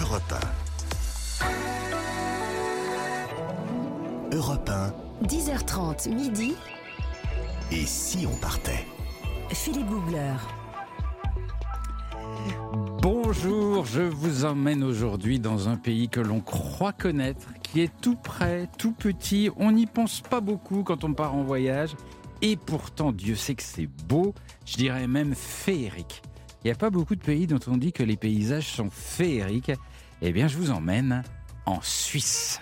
Europe 1. Europe 1. 10h30 midi. Et si on partait? Philippe Googler. Bonjour, je vous emmène aujourd'hui dans un pays que l'on croit connaître, qui est tout près, tout petit. On n'y pense pas beaucoup quand on part en voyage. Et pourtant, Dieu sait que c'est beau, je dirais même féerique. Il n'y a pas beaucoup de pays dont on dit que les paysages sont féeriques. Eh bien, je vous emmène en Suisse.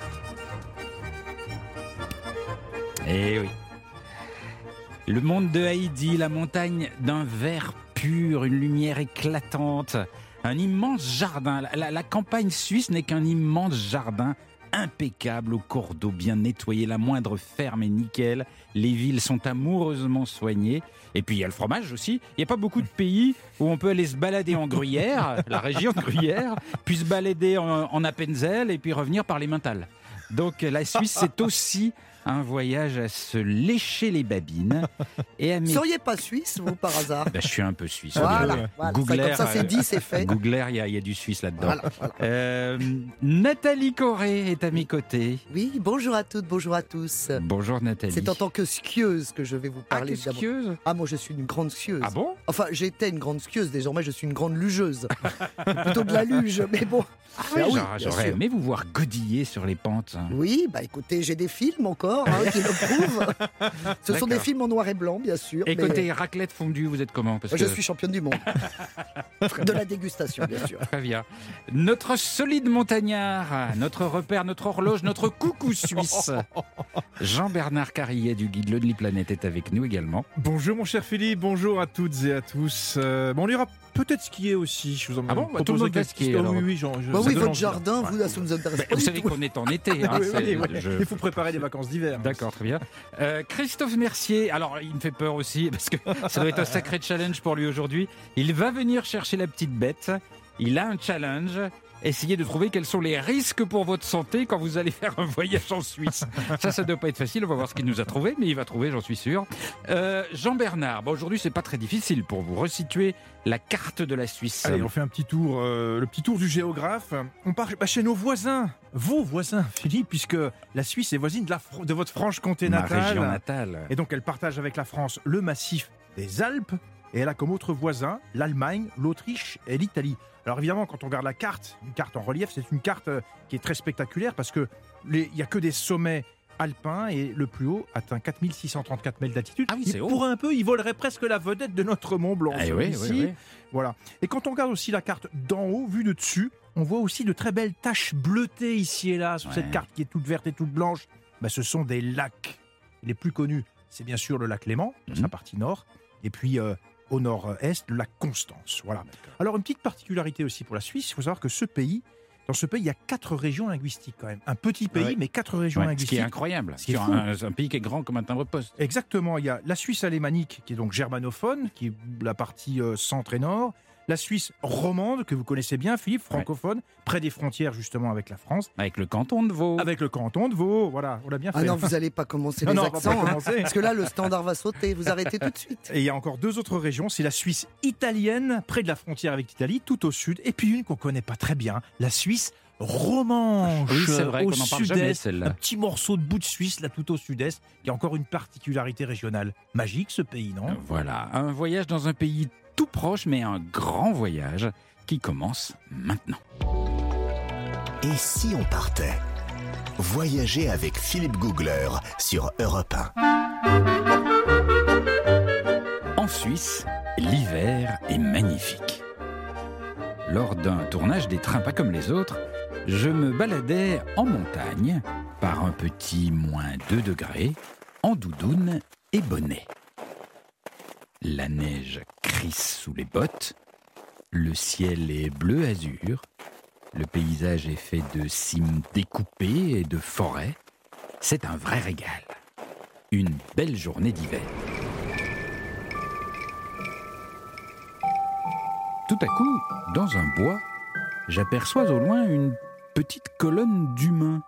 Eh oui. Le monde de Haïti, la montagne d'un vert pur, une lumière éclatante, un immense jardin. La, la- la campagne suisse n'est qu'un immense jardin impeccable, au cours d'eau bien nettoyé, la moindre ferme est nickel, les villes sont amoureusement soignées. Et puis il y a le fromage aussi. Il n'y a pas beaucoup de pays où on peut aller se balader en Gruyère, la région de Gruyère, puis se balader en, en Appenzell et puis revenir par les Mentales. Donc la Suisse, c'est aussi un voyage à se lécher les babines et à Vous mes... seriez pas suisse, vous, par hasard Bah, je suis un peu suisse. Voilà, voilà. Ça, Googler, comme ça, c'est dit, c'est fait. Googler, il y, a- il y a du suisse là-dedans. Voilà, voilà. Euh, Nathalie Corré est à mes côtés. Oui, bonjour à toutes, bonjour à tous. Bonjour Nathalie. C'est en tant que skieuse que je vais vous ah, parler. que évidemment. skieuse? Ah, moi, je suis une grande skieuse. Ah bon? Enfin, j'étais une grande skieuse, désormais, je suis une grande lugeuse. Plutôt de la luge, mais bon. Ah oui, Ah j'aurais- aimé vous voir godiller sur les pentes. Oui, bah écoutez, j'ai des films encore hein, qui le prouvent. Ce sont des films en noir et blanc, bien sûr. Et mais côté raclette fondue, vous êtes comment? Parce Je que- suis championne du monde. de la dégustation, bien sûr. Très bien. Notre solide montagnard, notre repère, notre horloge, notre coucou suisse. Jean-Bernard Carillet du guide Lonely Planet est avec nous également. Bonjour mon cher Philippe, bonjour à toutes et à tous. Euh, bon, on ira peut-être skier aussi. Je vous en Ah bon Bah, tout le monde va skier, oui, oui, j'en- je- Bah oui, votre envie. jardin, vous, ça nous intéresse pas Vous savez qu'on est en été. hein, Oui, c'est- oui, oui. je- Il faut préparer des vacances d'hiver. D'accord, très bien. Euh, Christophe Mercier, alors il me fait peur aussi parce que ça doit être un sacré challenge pour lui aujourd'hui. Il va venir chercher la petite bête. Il a un challenge. Essayez de trouver quels sont les risques pour votre santé quand vous allez faire un voyage en Suisse. Ça, ça ne doit pas être facile. On va voir ce qu'il nous a trouvé, mais il va trouver, j'en suis sûr. Euh, Jean-Bernard, bon, aujourd'hui, c'est pas très difficile pour vous resituer la carte de la Suisse. Allez, on fait un petit tour, euh, le petit tour du géographe. On part bah, chez nos voisins, vos voisins, Philippe, puisque la Suisse est voisine de, la, Fr- de votre Franche-Comté Ma natale. région natale. Et donc elle partage avec la France le massif des Alpes et elle a comme autres voisins l'Allemagne, l'Autriche et l'Italie. Alors évidemment, quand on regarde la carte, une carte en relief, c'est une carte euh, qui est très spectaculaire parce que il n'y a que des sommets alpins et le plus haut atteint 4634 mètres d'altitude. Ah oui, c'est haut. Pour un peu, il volerait presque la vedette de notre Mont Blanc. Eh oui, oui. Voilà. Et quand on regarde aussi la carte d'en haut, vue de dessus, on voit aussi de très belles taches bleutées ici et là sur Ouais. cette carte qui est toute verte et toute blanche. Ben, ce sont des lacs. Les plus connus, c'est bien sûr le lac Léman, dans Mhm. sa partie nord, et puis euh, au nord-est, le lac Constance. Voilà. Alors une petite particularité aussi pour la Suisse, il faut savoir que ce pays, dans ce pays, il y a quatre régions linguistiques quand même. Un petit pays, Ouais. mais quatre régions Ouais, ce linguistiques. qui est incroyable. Ce qui est fou. un, un pays qui est grand comme un timbre-poste. Exactement, il y a la Suisse alémanique qui est donc germanophone, qui est la partie euh, centre et nord, la Suisse romande que vous connaissez bien, Philippe, francophone, près des frontières justement avec la France, Avec le canton de Vaud. avec le canton de Vaud, voilà, on l'a bien fait. Ah non, vous n'allez pas commencer Non, les non, on va pas accents. hein. Parce que là, le standard va sauter. Vous arrêtez tout de suite. Et il y a encore deux autres régions, c'est la Suisse italienne, près de la frontière avec l'Italie, tout au sud, et puis une qu'on connaît pas très bien, la Suisse romanche, Oui, c'est vrai au qu'on n'en parle jamais, un petit morceau de bout de Suisse, là tout au sud-est, qui a encore une particularité régionale. Magique ce pays, non? Voilà, un voyage dans un pays tout proche, mais un grand voyage qui commence maintenant. Et si on partait Voyager avec Philippe Googler sur Europe 1. En Suisse, l'hiver est magnifique. Lors d'un tournage des trains pas comme les autres, je me baladais en montagne par un petit moins 2 degrés, en doudoune et bonnet. La neige sous les bottes, le ciel est bleu azur, le paysage est fait de cimes découpées et de forêts. C'est un vrai régal. Une belle journée d'hiver. Tout à coup, dans un bois, j'aperçois au loin une petite colonne d'humains.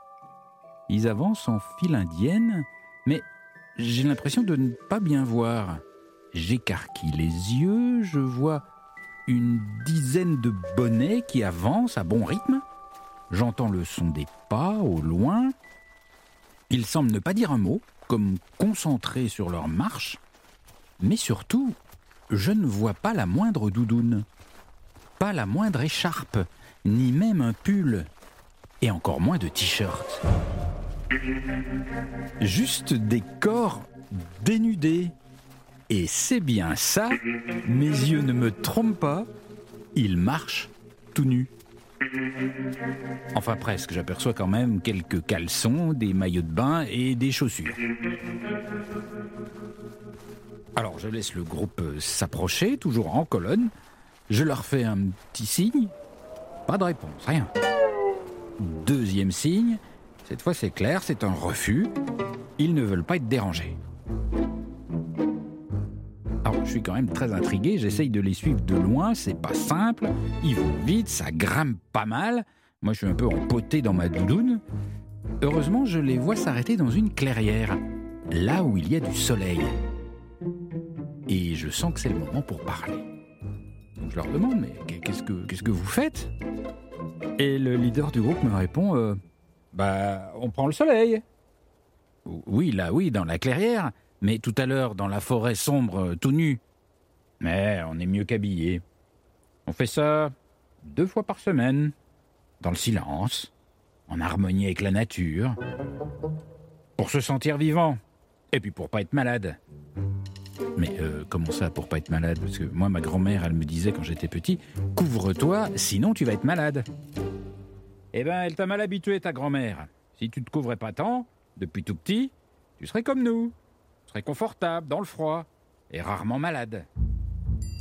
Ils avancent en file indienne, mais j'ai l'impression de ne pas bien voir. J'écarquille les yeux, je vois une dizaine de bonnets qui avancent à bon rythme. J'entends le son des pas au loin. Ils semblent ne pas dire un mot, comme concentrés sur leur marche. Mais surtout, je ne vois pas la moindre doudoune, pas la moindre écharpe, ni même un pull, et encore moins de t-shirt. Juste des corps dénudés. Et c'est bien ça, mes yeux ne me trompent pas, ils marchent tout nus. Enfin presque, j'aperçois quand même quelques caleçons, des maillots de bain et des chaussures. Alors je laisse le groupe s'approcher, toujours en colonne. Je leur fais un petit signe. Pas de réponse, rien. Deuxième signe. Cette fois c'est clair, c'est un refus. Ils ne veulent pas être dérangés. Alors je suis quand même très intrigué, j'essaye de les suivre de loin, c'est pas simple. Ils vont vite, ça grimpe pas mal. Moi je suis un peu empoté dans ma doudoune. Heureusement, je les vois s'arrêter dans une clairière, là où il y a du soleil. Et je sens que c'est le moment pour parler. Donc je leur demande, mais qu'est-ce que, qu'est-ce que vous faites? Et le leader du groupe me répond, euh, bah, on prend le soleil. Oui, là, oui, dans la clairière, mais tout à l'heure, dans la forêt sombre, tout nu. Mais on est mieux qu'habillé. On fait ça deux fois par semaine, dans le silence, en harmonie avec la nature, pour se sentir vivant, et puis pour pas être malade. Mais euh, comment ça, pour pas être malade? Parce que moi, ma grand-mère, elle me disait quand j'étais petit, couvre-toi, sinon tu vas être malade. Eh ben, elle t'a mal habitué, ta grand-mère. Si tu te couvrais pas tant, depuis tout petit, tu serais comme nous. Serais confortable, dans le froid, et rarement malade.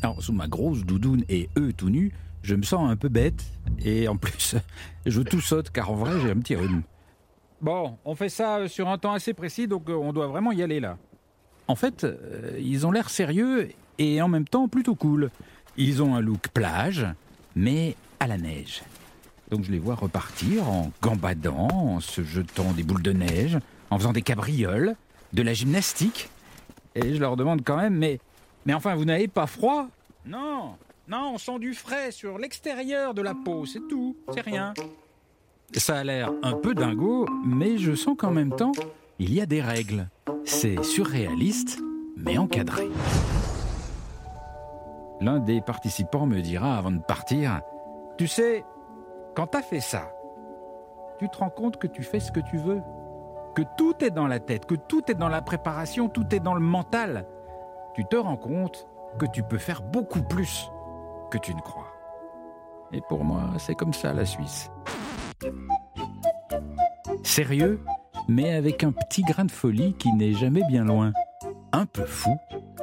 Alors, sous ma grosse doudoune et eux tout nus, je me sens un peu bête, et en plus, je tout saute, car en vrai, j'ai un petit rhume. Bon, on fait ça sur un temps assez précis, donc euh, on doit vraiment y aller là. En fait, euh, ils ont l'air sérieux et en même temps plutôt cool. Ils ont un look plage, mais à la neige. Donc je les vois repartir en gambadant, en se jetant des boules de neige, en faisant des cabrioles, de la gymnastique. Et je leur demande quand même, mais, mais enfin, vous n'avez pas froid? Non, non, on sent du frais sur l'extérieur de la peau, c'est tout, c'est rien. Ça a l'air un peu dingo, mais je sens qu'en même temps, il y a des règles. C'est surréaliste, mais encadré. L'un des participants me dira avant de partir, Tu sais, quand t'as fait ça, tu te rends compte que tu fais ce que tu veux, que tout est dans la tête, que tout est dans la préparation, tout est dans le mental. Tu te rends compte que tu peux faire beaucoup plus que tu ne crois. Et pour moi, c'est comme ça la Suisse. Sérieux, mais avec un petit grain de folie qui n'est jamais bien loin. Un peu fou,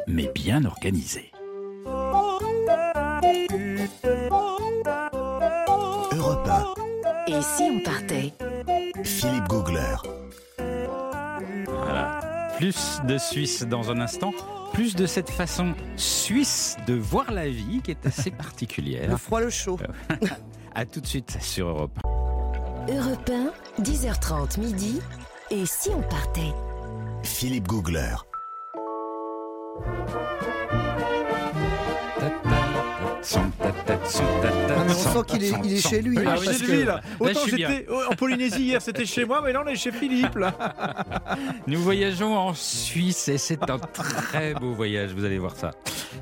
mais bien organisé. Europe 1, Et si on partait? Philippe Googler. Plus de Suisse dans un instant, plus de cette façon suisse de voir la vie qui est assez Le particulière. froid, le chaud. A tout de suite sur Europe. Europe 1, 10h30 midi. Et si on partait Philippe Googler. Ah, mais on sent qu'il est, il est chez lui. Ah, oui, parce c'est que- lui, là. Autant j'étais en Polynésie hier, c'était chez moi, mais là on est chez Philippe. Là. Nous voyageons en Suisse et c'est un très beau voyage, vous allez voir ça.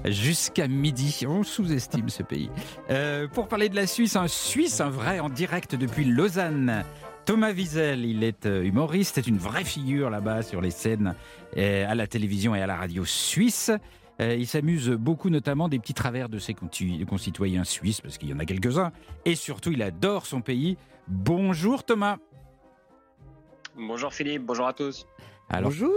Jusqu'à midi, on sous-estime ce pays. Euh, pour parler de la Suisse, un Suisse, un vrai, en direct depuis Lausanne. Thomas Wiesel, il est euh, humoriste, c'est une vraie figure là-bas sur les scènes euh, à la télévision et à la radio suisse. Euh, il s'amuse beaucoup, notamment des petits travers de ses concitoyens suisses, parce qu'il y en a quelques-uns. Et surtout, il adore son pays. Bonjour Thomas. Bonjour Philippe, bonjour à tous. Alors, Bonjour.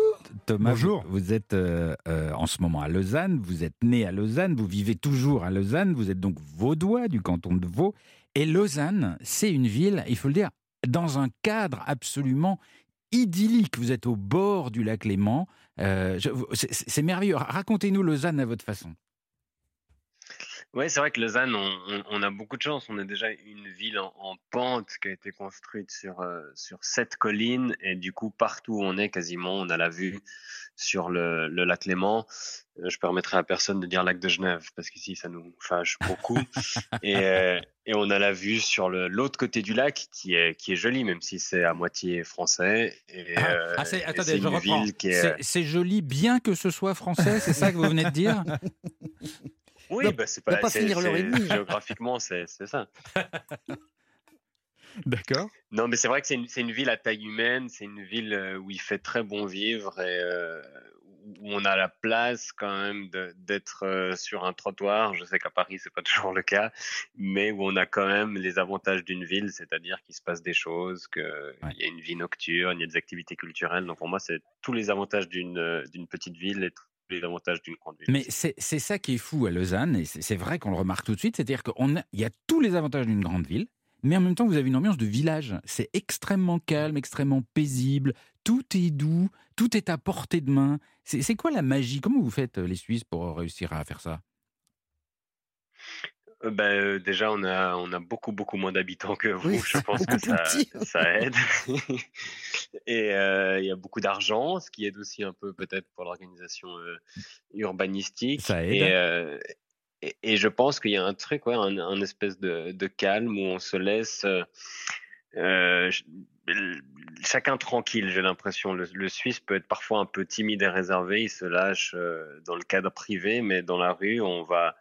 Thomas, Bonjour. Vous, vous êtes euh, euh, en ce moment à Lausanne, vous êtes né à Lausanne, vous vivez toujours à Lausanne, vous êtes donc vaudois du canton de Vaud. Et Lausanne, c'est une ville, il faut le dire, dans un cadre absolument idyllique. Vous êtes au bord du lac Léman. Euh, c'est- merveilleux. Racontez-nous Lausanne à votre façon. Ouais, c'est vrai que Lausanne, on, a beaucoup de chance. On a déjà une ville en, en pente qui a été construite sur, euh, sur sept collines et du coup, partout où on est, quasiment, on a la vue sur le, le lac Léman. Euh, Je permettrai à personne de dire lac de Genève parce qu'ici, ça nous fâche beaucoup. et, euh, et on a la vue sur l'autre côté du lac qui est, qui est joli, même si c'est à moitié français. Et, Ah, euh, ah, c'est- attendez, je reprends. est. C'est joli, bien que ce soit français, c'est ça que vous venez de dire Oui, bah, c'est pas, pas c'est- finir l'heure et demie. Géographiquement, c'est c'est ça. D'accord. Non, mais c'est vrai que c'est une, ville à taille humaine, c'est une ville euh, où il fait très bon vivre et euh, où on a la place quand même d'être euh, sur un trottoir. Je sais qu'à Paris, c'est pas toujours le cas, mais où on a quand même les avantages d'une ville, c'est-à-dire qu'il se passe des choses, qu'il y a une vie nocturne, il y a des activités culturelles. Donc pour moi, c'est tous les avantages d'une petite ville et tous les avantages d'une grande ville. Mais c'est ça qui est fou à Lausanne, et c'est c'est vrai qu'on le remarque tout de suite, c'est-à-dire qu'il y a tous les avantages d'une grande ville, mais en même temps, vous avez une ambiance de village. C'est extrêmement calme, extrêmement paisible, tout est doux, tout est à portée de main. C'est quoi la magie? Comment vous faites, euh, les Suisses, pour réussir à faire ça? Euh, ben, euh, déjà, on a, on a beaucoup, beaucoup moins d'habitants que vous. Oui, Je pense que ça, aide. Et euh, il y a beaucoup d'argent, ce qui aide aussi un peu peut-être pour l'organisation euh, urbanistique. Ça aide. Et, je pense qu'il y a un truc, un, espèce de, calme où on se laisse euh, euh, ch- chacun tranquille, j'ai l'impression. Le, le Suisse peut être parfois un peu timide et réservé, il se lâche euh, dans le cadre privé, mais dans la rue, on va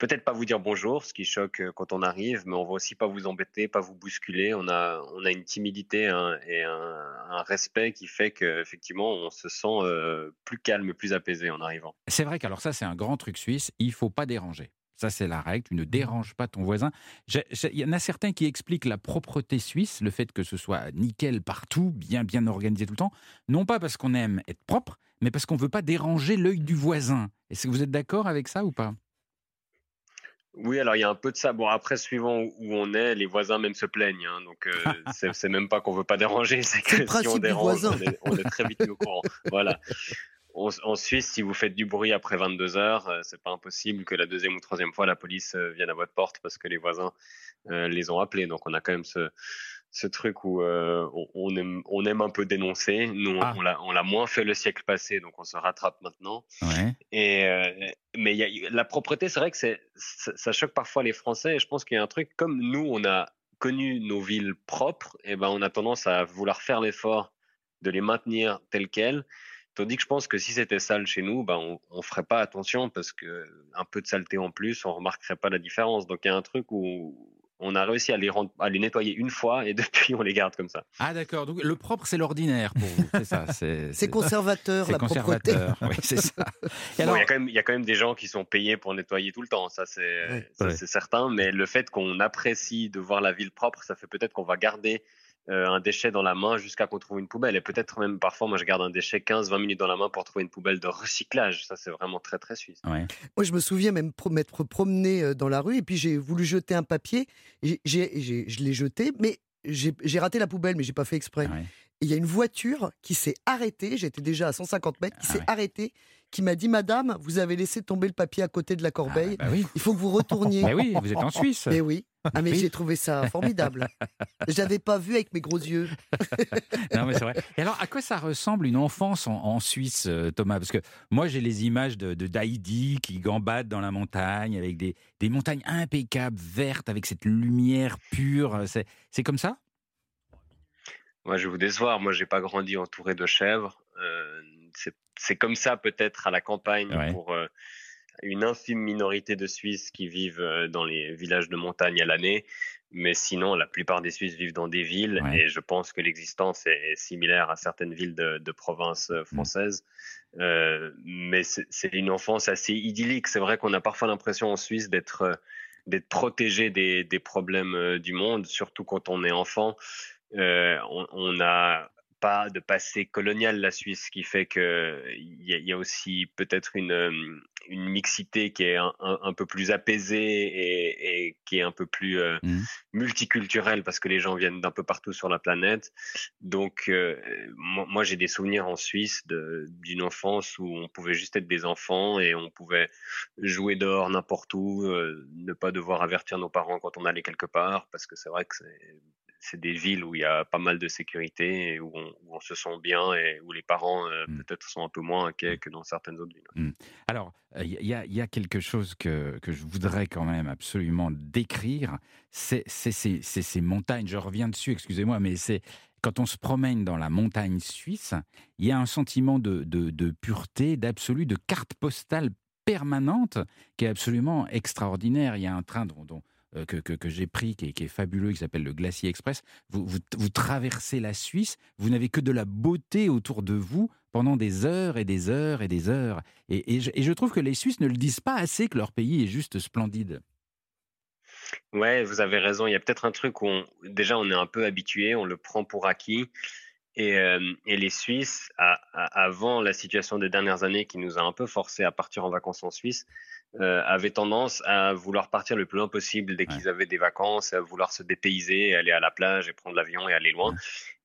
peut-être pas vous dire bonjour, ce qui choque euh, quand on arrive, mais on va aussi pas vous embêter, pas vous bousculer. On a, on a une timidité hein, et un, un respect qui fait qu'effectivement, on se sent euh, plus calme, plus apaisé en arrivant. C'est vrai qu'alors ça, c'est un grand truc suisse, il faut pas déranger. Ça, c'est la règle, tu ne déranges pas ton voisin. Il y en a certains qui expliquent la propreté suisse, le fait que ce soit nickel partout, bien, bien organisé tout le temps, non pas parce qu'on aime être propre, mais parce qu'on ne veut pas déranger l'œil du voisin. Est-ce que vous êtes d'accord avec ça ou pas? Oui, alors il y a un peu de ça. Bon, après, suivant où on est, les voisins même se plaignent. hein. donc, euh, c'est même pas qu'on veut pas déranger, c'est que si on dérange, on est, on est très vite mis au courant. Voilà. En, en Suisse, si vous faites du bruit après 22 heures, euh, c'est pas impossible que la deuxième ou troisième fois, la police euh, vienne à votre porte parce que les voisins les ont appelés. Donc, on a quand même ce, ce truc où euh, on, aime, on aime un peu dénoncer. Nous, on- Ah. on l'a- on l'a moins fait le siècle passé, donc on se rattrape maintenant. Ouais. Et euh, mais il y a, la propreté, c'est vrai que c'est ça, ça choque parfois les Français. Et je pense qu'il y a un truc comme nous, on a connu nos villes propres, et ben on a tendance à vouloir faire l'effort de les maintenir telles quelles. Tandis que je pense que si c'était sale chez nous, ben on, on ferait pas attention parce que un peu de saleté en plus, on remarquerait pas la différence. Donc il y a un truc où on a réussi à les rendre, à les nettoyer une fois et depuis on les garde comme ça. Ah d'accord, donc le propre c'est l'ordinaire pour vous, c'est ça. C'est C'est conservateur, la propreté. conservateur, oui, c'est ça. Et Bon, alors, il y a quand même, il y a quand même des gens qui sont payés pour nettoyer tout le temps, ça c'est, Ouais. ça, Ouais. c'est certain. Mais le fait qu'on apprécie de voir la ville propre, ça fait peut-être qu'on va garder euh, un déchet dans la main jusqu'à qu'on trouve une poubelle. Et peut-être même parfois, moi je garde un déchet 15-20 minutes dans la main pour trouver une poubelle de recyclage. Ça c'est vraiment très très suisse. ouais. Moi, je me souviens même m'être promené euh, dans la rue et puis j'ai voulu jeter un papier. J'ai- j'ai- j'ai- je l'ai jeté, mais j'ai j'ai raté la poubelle, mais j'ai pas fait exprès. Ouais. Il y a une voiture qui s'est arrêtée, j'étais déjà à 150 mètres, qui Ah s'est ouais. arrêtée, qui m'a dit Madame, vous avez laissé tomber le papier à côté de la corbeille, Ah, bah oui. il faut que vous retourniez. Bah oui, vous êtes en Suisse. Mais oui. Ah mais Oui. j'ai trouvé ça formidable. Je l'avais pas vu avec mes gros yeux. Non, mais c'est vrai. Et alors, à quoi ça ressemble une enfance en, en Suisse, euh, Thomas? Parce que moi, j'ai les images de, de d'Heidi qui gambade dans la montagne avec des, des montagnes impeccables, vertes, avec cette lumière pure. C'est comme ça? Moi je vais vous décevoir. Moi j'ai pas grandi entouré de chèvres. Euh, c'est, c'est comme ça peut-être à la campagne Ouais. pour euh, une infime minorité de Suisses qui vivent euh, dans les villages de montagne à l'année. Mais sinon, la plupart des Suisses vivent dans des villes Ouais. et je pense que l'existence est, est similaire à certaines villes de, de province Mm. euh, françaises. Euh, mais c'est, une enfance assez idyllique. C'est vrai qu'on a parfois l'impression en Suisse d'être d'être protégé des, des problèmes du monde, surtout quand on est enfant. Euh, on, on a pas de passé colonial la Suisse, ce qui fait que il y, a- il y a aussi peut-être une, euh, une mixité qui est un, un- un peu plus apaisée et, et qui est un peu plus euh, Mhm. multiculturelle parce que les gens viennent d'un peu partout sur la planète. Donc euh, moi, moi, j'ai des souvenirs en Suisse d'une enfance où on pouvait juste être des enfants et on pouvait jouer dehors n'importe où, euh, ne pas devoir avertir nos parents quand on allait quelque part parce que c'est vrai que c'est des villes où il y a pas mal de sécurité et où on, où on se sent bien et où les parents euh, Mm. peut-être sont un peu moins inquiets que dans certaines autres villes. Alors, il y, a- y a quelque chose que, que je voudrais quand même absolument décrire, c'est ces montagnes, je reviens dessus, excusez-moi, mais c'est quand on se promène dans la montagne suisse, il y a un sentiment de, de, de pureté, d'absolu, de carte postale permanente qui est absolument extraordinaire. Il y a un train dont, dont, euh, que, que, que j'ai pris qui est, fabuleux, qui s'appelle le Glacier Express. Vous, vous, traversez la Suisse, vous n'avez que de la beauté autour de vous pendant des heures et des heures et des heures. Et, et je, trouve que les Suisses ne le disent pas assez que leur pays est juste splendide. Ouais, vous avez raison. Il y a peut-être un truc où déjà on est un peu habitué, on le prend pour acquis. Et, euh, et les Suisses, avant la situation des dernières années qui nous a un peu forcé à partir en vacances en Suisse, euh, avaient tendance à vouloir partir le plus loin possible dès Ouais. qu'ils avaient des vacances, à vouloir se dépayser, aller à la plage et prendre l'avion et aller loin. Ouais.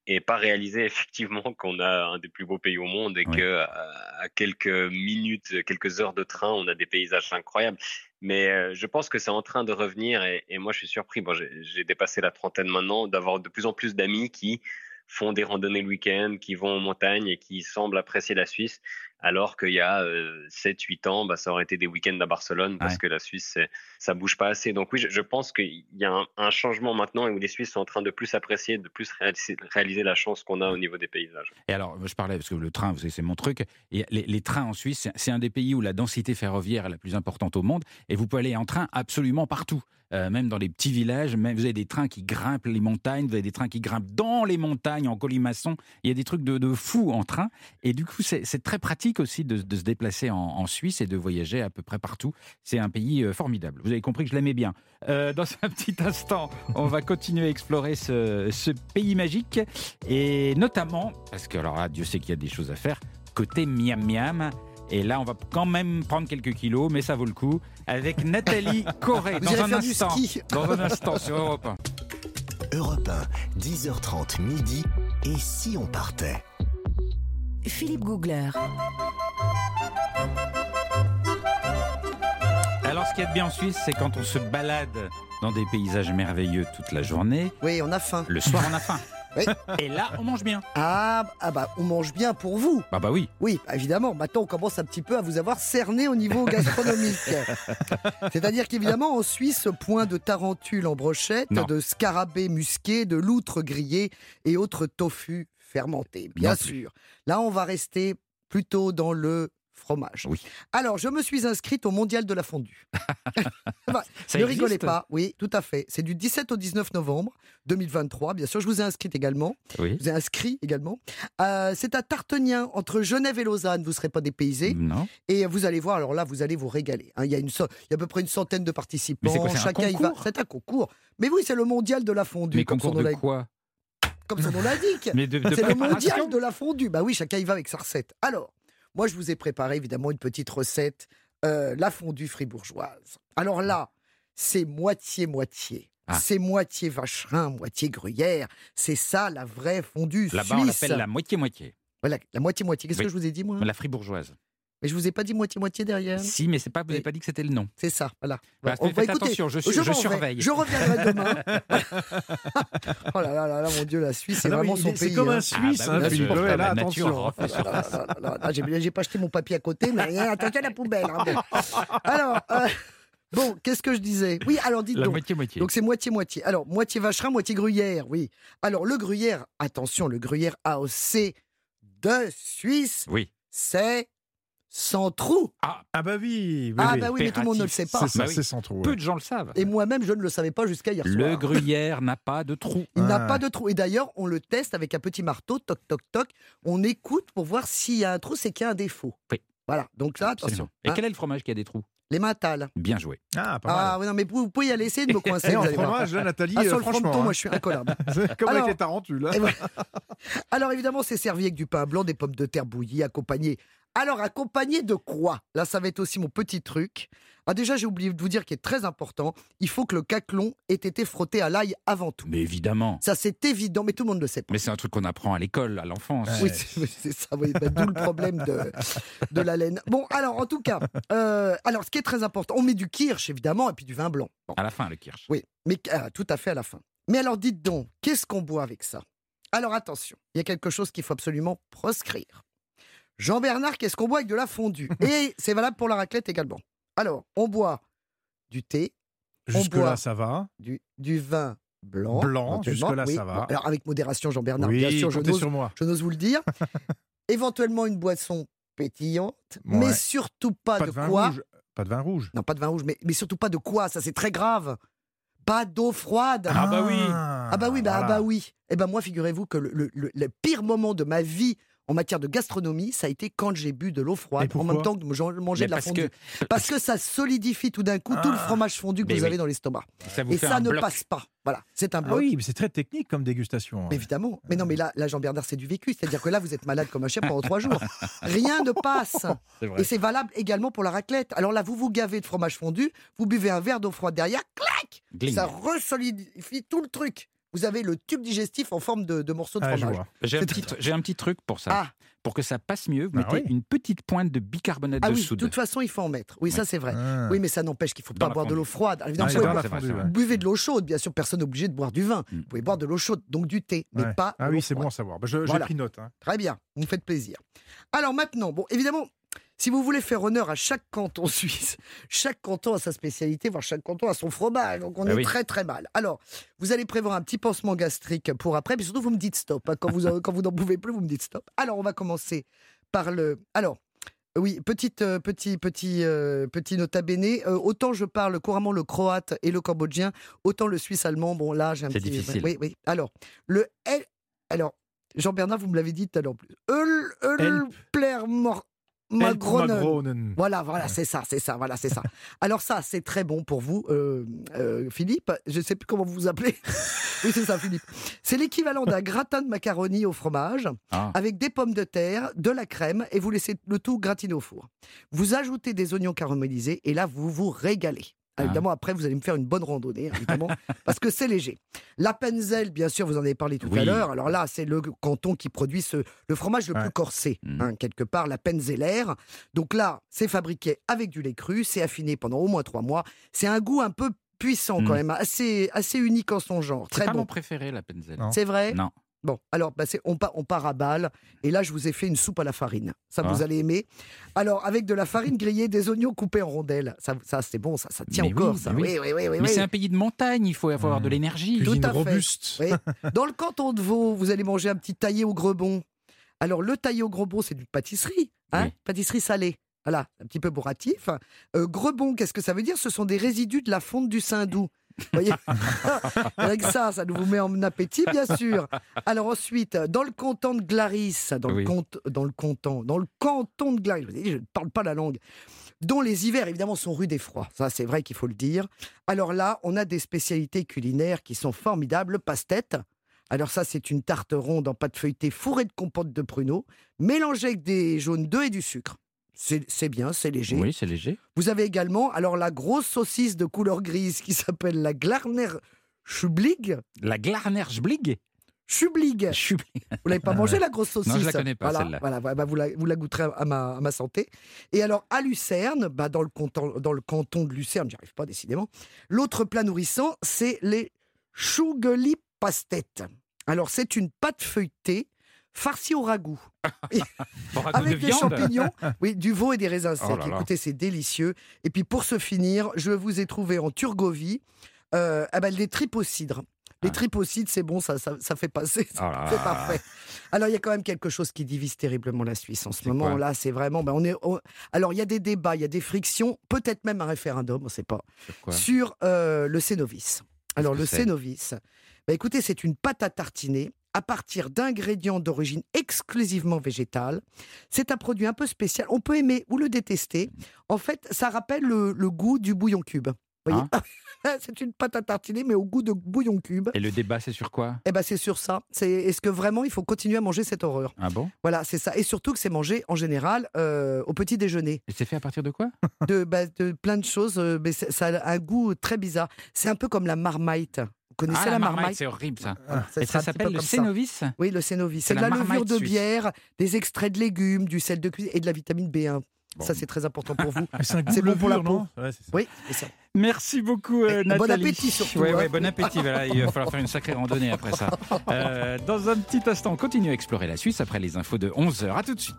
Et pas réaliser effectivement qu'on a un des plus beaux pays au monde et Ouais. que à, à quelques minutes, quelques heures de train, on a des paysages incroyables. Mais euh, je pense que c'est en train de revenir et, et moi je suis surpris. Bon, j'ai j'ai dépassé la trentaine maintenant d'avoir de plus en plus d'amis qui font des randonnées le week-end, qui vont en montagne et qui semblent apprécier la Suisse, alors qu'il y a 7-8 ans, bah, ça aurait été des week-ends à Barcelone parce Ouais. que la Suisse, ça bouge pas assez. Donc oui, je, je pense qu'il y a un, un changement maintenant où les Suisses sont en train de plus apprécier, de plus réaliser, réaliser la chance qu'on a au niveau des paysages. Et alors, je parlais, parce que le train, vous savez, c'est mon truc. Et les, les trains en Suisse, c'est un des pays où la densité ferroviaire est la plus importante au monde. Et vous pouvez aller en train absolument partout. Euh, même dans les petits villages, même, vous avez des trains qui grimpent les montagnes, vous avez des trains qui grimpent dans les montagnes en colimaçon. Il y a des trucs de, de fou en train. Et du coup, c'est très pratique aussi de, de se déplacer en, Suisse et de voyager à peu près partout. C'est un pays euh, formidable. Vous avez compris que je l'aimais bien. Euh, dans un petit instant, on va continuer à explorer ce, ce pays magique. Et notamment, parce que alors Dieu sait qu'il y a des choses à faire, côté miam miam. Et là, on va quand même prendre quelques kilos, mais ça vaut le coup, avec Nathalie Corré. Dans un instant. Dans un instant sur Europe 1. Europe 1, 10h30 midi. Et si on partait? Philippe Googler. Alors, ce qu'il y a de bien en Suisse, c'est quand on se balade dans des paysages merveilleux toute la journée. Oui, on a faim. Le soir, on a faim. Oui. Et là, on mange bien. Ah, ah bah, on mange bien pour vous. Ah bah oui. Oui, évidemment. Maintenant, on commence un petit peu à vous avoir cerné au niveau gastronomique. C'est-à-dire qu'évidemment, en Suisse, point de tarentule en brochette, Non. de scarabée musqué, de loutre grillée et autres tofu fermentés, bien Non plus. sûr. Là, on va rester plutôt dans le fromage. Oui. Alors, je me suis inscrite au mondial de la fondue. Bah, Ça ne rigolez pas, oui, tout à fait. C'est du 17 au 19 novembre 2023, bien sûr. Je vous ai inscrite également. Oui. Je vous ai inscrit également. Euh, c'est à Tartenien, entre Genève et Lausanne. Vous ne serez pas dépaysés. Non. Et vous allez voir, alors là, vous allez vous régaler. hein. Il, y a une, so- il y a à peu près une centaine de participants. Mais quoi, Chacun y va. concours C'est un concours. Mais oui, c'est le mondial de la fondue, Mais concours de quoi? Comme son nom l'indique. C'est le mondial de la fondue. Bah oui, chacun y va avec sa recette. Alors, moi, je vous ai préparé évidemment une petite recette, euh, la fondue fribourgeoise. Alors là, c'est moitié-moitié. Ah. C'est moitié vacherin, moitié gruyère. C'est ça la vraie fondue Là-bas, on suisse. l'appelle la moitié-moitié. Voilà, la moitié-moitié. Qu'est-ce Oui. que je vous ai dit, moi? La fribourgeoise. Mais je vous ai pas dit moitié-moitié derrière. Si, mais c'est pas, vous n'avez pas dit que c'était le nom. C'est ça, voilà. Bah, On faites va écouter. attention, je, suis- je je vais. surveille. Je reviendrai demain. oh là là là là, mon Dieu, la Suisse, c'est Ah vraiment son est- C'est pays. comme hein. un Suisse, Ah bah hein, là, là, attention. là là, J'ai j'ai pas acheté mon papier à côté, mais rien, attention à la poubelle. hein, bon. Alors, euh, bon, qu'est-ce que je disais? Oui, alors dites La donc. moitié-moitié. Donc c'est moitié-moitié. Alors, moitié vacherin, moitié gruyère, oui. Alors, le gruyère, attention, le gruyère AOC de Suisse, Oui. c'est sans trou. Ah, Ah bah oui. oui, Ah bah oui, mais tout le monde ne le sait pas. C'est ça, Bah oui. c'est sans trou. peu de gens le savent. Et moi-même, je ne le savais pas jusqu'à hier Le soir. gruyère n'a pas de trou. Il n'a Ah. pas de trou. Et d'ailleurs, on le teste avec un petit marteau, toc, toc, toc. On écoute pour voir s'il y a un trou, c'est qu'il y a un défaut. Oui. Voilà, donc là, Absolument. attention. Et hein. quel est le fromage qui a des trous? Les Matal. Bien joué. Ah, pas Ah mal. oui, non, mais vous, vous pouvez y aller, essayer de me coincer. Et vous en allez voir. fromage, là, Nathalie, Ah, euh, sur le franchement. fronton, hein. moi, je suis incollable. C'est comme Alors- avec les tarentules. hein. Et voilà. Alors évidemment, c'est servi avec du pain blanc, des pommes de terre bouillies, accompagné. Alors accompagné de quoi? Là, ça va être aussi mon petit truc. Ah déjà, j'ai oublié de vous dire qui est très important. Il faut que le caclon ait été frotté à l'ail avant tout. Mais évidemment. Ça, c'est évident, mais tout le monde le sait pas. Mais c'est un truc qu'on apprend à l'école, à l'enfance. Oui, c'est c'est ça, oui, bah, d'où le problème de, de la laine. Bon, alors, en tout cas, euh, alors, ce qui est très important, on met du kirsch, évidemment, et puis du vin blanc. Bon, À la fin, le kirsch. oui, mais ah, tout à fait à la fin. Mais alors, dites donc, qu'est-ce qu'on boit avec ça? Alors, attention, il y a quelque chose qu'il faut absolument proscrire. Jean-Bernard, qu'est-ce qu'on boit avec de la fondue Et c'est valable pour la raclette également. Alors, on boit du thé, Jusque-là, ça va. du, du vin blanc. Blanc, jusque-là, oui. ça va. Alors, avec modération, Jean-Bernard, oui, bien sûr, je n'ose vous le dire. Éventuellement une boisson pétillante, Ouais. mais surtout pas, Pas de, de quoi. rouge. Pas de vin rouge. Non, pas de vin rouge, mais, mais surtout pas de quoi, ça c'est très grave. Pas d'eau froide. Ah bah oui. Ah bah oui, bah, ah voilà. bah oui. Eh ben moi, figurez-vous que le, le- le- le pire moment de ma vie en matière de gastronomie, ça a été quand j'ai bu de l'eau froide en même temps que je mangeais Mais de la parce fondue. que Parce que ça solidifie tout d'un coup tout le Ah. fromage fondu que vous oui. avez dans l'estomac. Et ça ne bloc. passe pas. Voilà, c'est un Ah bloc. oui, mais c'est très technique comme dégustation. Évidemment. Mais non, mais là, là Jean-Bernard, c'est du vécu. C'est-à-dire que là, vous êtes malade comme un chien pendant trois jours. Rien ne passe. Et c'est valable également pour la raclette. Alors là, vous vous gavez de fromage fondu, vous buvez un verre d'eau froide derrière, clac Gling. Ça resolidifie tout le truc. Vous avez le tube digestif en forme de, de morceaux de Ah, fromage. J'ai un, petit, un truc pour ça. Ah, Pour que ça passe mieux, vous Bah mettez oui. une petite pointe de bicarbonate ah de oui, de soude. toute façon, il faut en mettre. Oui, ça c'est vrai. Ah. Oui, mais ça n'empêche qu'il ne faut Dans pas boire de l'eau froide. Évidemment, Ah, vous, pouvez fondue, ouais. buvez de l'eau chaude, bien sûr, personne n'est obligé de boire du vin. Mm. Vous pouvez boire de l'eau chaude, donc du thé, mais Ouais. pas Ah oui, c'est bon à savoir. Bah, je- J'ai Voilà. pris note. hein. Très bien, vous me faites plaisir. Alors maintenant, bon, évidemment, si vous voulez faire honneur à chaque canton suisse, chaque canton a sa spécialité, voire chaque canton a son fromage, donc on Ah est oui. très très mal. Alors, vous allez prévoir un petit pansement gastrique pour après, mais surtout vous me dites stop. hein. Quand vous en- quand vous n'en pouvez plus, vous me dites stop. Alors, on va commencer par le. Alors. Oui, petite, euh, petit, petit, euh, petit nota bene. Euh, autant je parle couramment le croate et le cambodgien, autant le suisse allemand. Bon, là, j'ai un C'est petit. difficile. Oui, oui. Alors, le L. Alors, Jean-Bernard, vous me l'avez dit tout à l'heure. Eul, Magronen. Voilà, voilà, c'est ça, c'est ça, voilà, c'est ça. Alors ça, c'est très bon pour vous, euh, euh, Philippe. Je ne sais plus comment vous vous appelez. oui, c'est ça, Philippe. C'est l'équivalent d'un gratin de macaroni au fromage Ah. avec des pommes de terre, de la crème et vous laissez le tout gratiner au four. Vous ajoutez des oignons caramélisés et là, vous vous régalez. Ah. Évidemment, après, vous allez me faire une bonne randonnée, évidemment, parce que c'est léger. La Penzel, bien sûr, vous en avez parlé tout à l'heure. Alors là, c'est le canton qui produit ce, le fromage le plus corsé, Mm. hein, quelque part, la Penzeller. Donc là, c'est fabriqué avec du lait cru, c'est affiné pendant au moins trois mois. C'est un goût un peu puissant quand Mm. même, assez, assez unique en son genre. C'est Très pas bon. mon préféré, la Penzel. C'est vrai? Non. Bon, alors bah, on, part, on part à balle. Et là, je vous ai fait une soupe à la farine. Ça, vous Ah. allez aimer. Alors, avec de la farine grillée, des oignons coupés en rondelles. Ça, ça c'est bon, ça, ça tient Mais encore. oui, ça. mais Oui, oui, Mais c'est un pays de montagne, il faut avoir de Mmh. l'énergie. Tout à robuste. Dans le canton de Vaud, vous allez manger un petit taillé au grebon. Alors, le taillé au grebon, c'est une pâtisserie. Hein. Pâtisserie salée. Voilà, un petit peu bourratif. Euh, grebon, qu'est-ce que ça veut dire? Ce sont des résidus de la fonte du Saint-Doux. Vous voyez Avec ça, ça nous vous met en appétit, bien sûr. Alors ensuite, dans le canton de Glaris, dans le, Oui. compte, dans le canton, dans le canton de Glaris, je ne parle pas la langue, dont les hivers, évidemment, sont rudes et froids. Ça, c'est vrai qu'il faut le dire. Alors là, on a des spécialités culinaires qui sont formidables. Le passe-tête. Alors ça, c'est une tarte ronde en pâte feuilletée fourrée de compote de pruneaux, mélangée avec des jaunes d'œufs et du sucre. C'est bien, c'est léger. Oui, c'est léger. Vous avez également alors la grosse saucisse de couleur grise qui s'appelle la Glarner Schublig. La Glarner-Schblig Schublig? Schublig. Vous l'avez pas mangé la grosse saucisse Non, je la connais pas, Voilà, celle-là. voilà, voilà, bah, vous, la, vous la goûterez à ma, à ma santé. Et alors à Lucerne, bah, dans, le canton, dans le canton de Lucerne, j'y arrive pas décidément. L'autre plat nourrissant, c'est les chougeli pastettes. Alors c'est une pâte feuilletée farcie au ragoût. Avec de des viande. champignons, oui, du veau et des raisins Oh secs. là là. Écoutez, c'est délicieux. Et puis pour se finir, je vous ai trouvé en Turgovie euh, ah ben, des tripes au cidre. Les Ah. tripes au cidre, c'est bon, ça, ça, ça fait passer. Oh C'est parfait. Alors, il y a quand même quelque chose qui divise terriblement la Suisse en ce moment. Là, c'est vraiment. ben, on est, on- Alors, il y a des débats, il y a des frictions, peut-être même un référendum, on ne sait pas, Sur euh, le Cénovis. Alors, le Cénovis, ben, écoutez, c'est une pâte à tartiner à partir d'ingrédients d'origine exclusivement végétale. C'est un produit un peu spécial. On peut aimer ou le détester. En fait, ça rappelle le, le goût du bouillon cube. Voyez c'est une pâte à tartiner, mais au goût de bouillon cube. Et le débat, c'est sur quoi? Eh ben, c'est sur ça. C'est est-ce que vraiment il faut continuer à manger cette horreur? Ah bon? Voilà, c'est ça. Et surtout que c'est mangé en général euh, au petit déjeuner. Et c'est fait à partir de quoi? De, bah, de plein de choses, euh, mais ça a un goût très bizarre. C'est un peu comme la marmite. Vous connaissez Ah, la, marmite, marmite c'est horrible ça. Et ça s'appelle le. Cénovis Oui, le Cénovis. C'est de la la, levure marmite de suisse. bière, des extraits de légumes, du sel de cuisine et de la vitamine B1. Bon. Ça, c'est très important pour vous. C'est bon pour la non? Ouais, ça. Oui, c'est ça. Merci beaucoup, euh, Et bon Nathalie. appétit, surtout, Ouais, hein. ouais, bon appétit. voilà, il va falloir faire une sacrée randonnée après ça. Euh, dans un petit instant, on continue à explorer la Suisse après les infos de 11h. À tout de suite.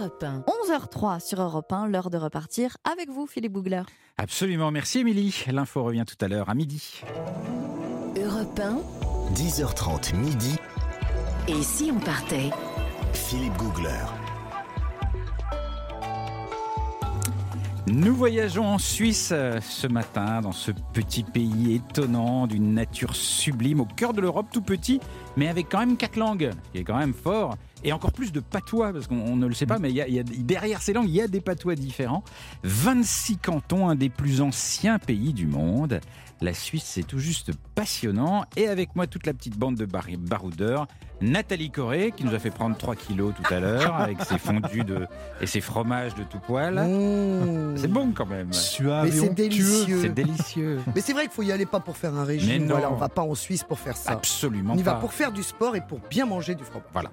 Europe 1. 11h03 sur Europe 1, l'heure de repartir avec vous, Philippe Bougler. Absolument, merci Émilie. L'info revient tout à l'heure à midi. Europe 1. 10h30 midi, Et si on partait? Philippe Googler. Nous voyageons en Suisse euh, ce matin, dans ce petit pays étonnant, d'une nature sublime, au cœur de l'Europe, tout petit, mais avec quand même quatre langues, qui est quand même fort, et encore plus de patois, parce qu'on on ne le sait pas, mais il y a- il y a- derrière ces langues, il y a des patois différents. 26 cantons, un des plus anciens pays du monde. La Suisse, c'est tout juste passionnant. Et avec moi, toute la petite bande de bar- baroudeurs. Nathalie Corée, qui nous a fait prendre 3 kilos tout à l'heure, avec ses fondus de, et ses fromages de tout poil. Mmh. C'est bon quand même. Suave Mais c'est délicieux. C'est délicieux. Mais c'est vrai qu'il faut y aller pas pour faire un Mais régime. non. Voilà, on va pas en Suisse pour faire ça. Absolument On y pas. va pour faire du sport et pour bien manger du fromage. Voilà.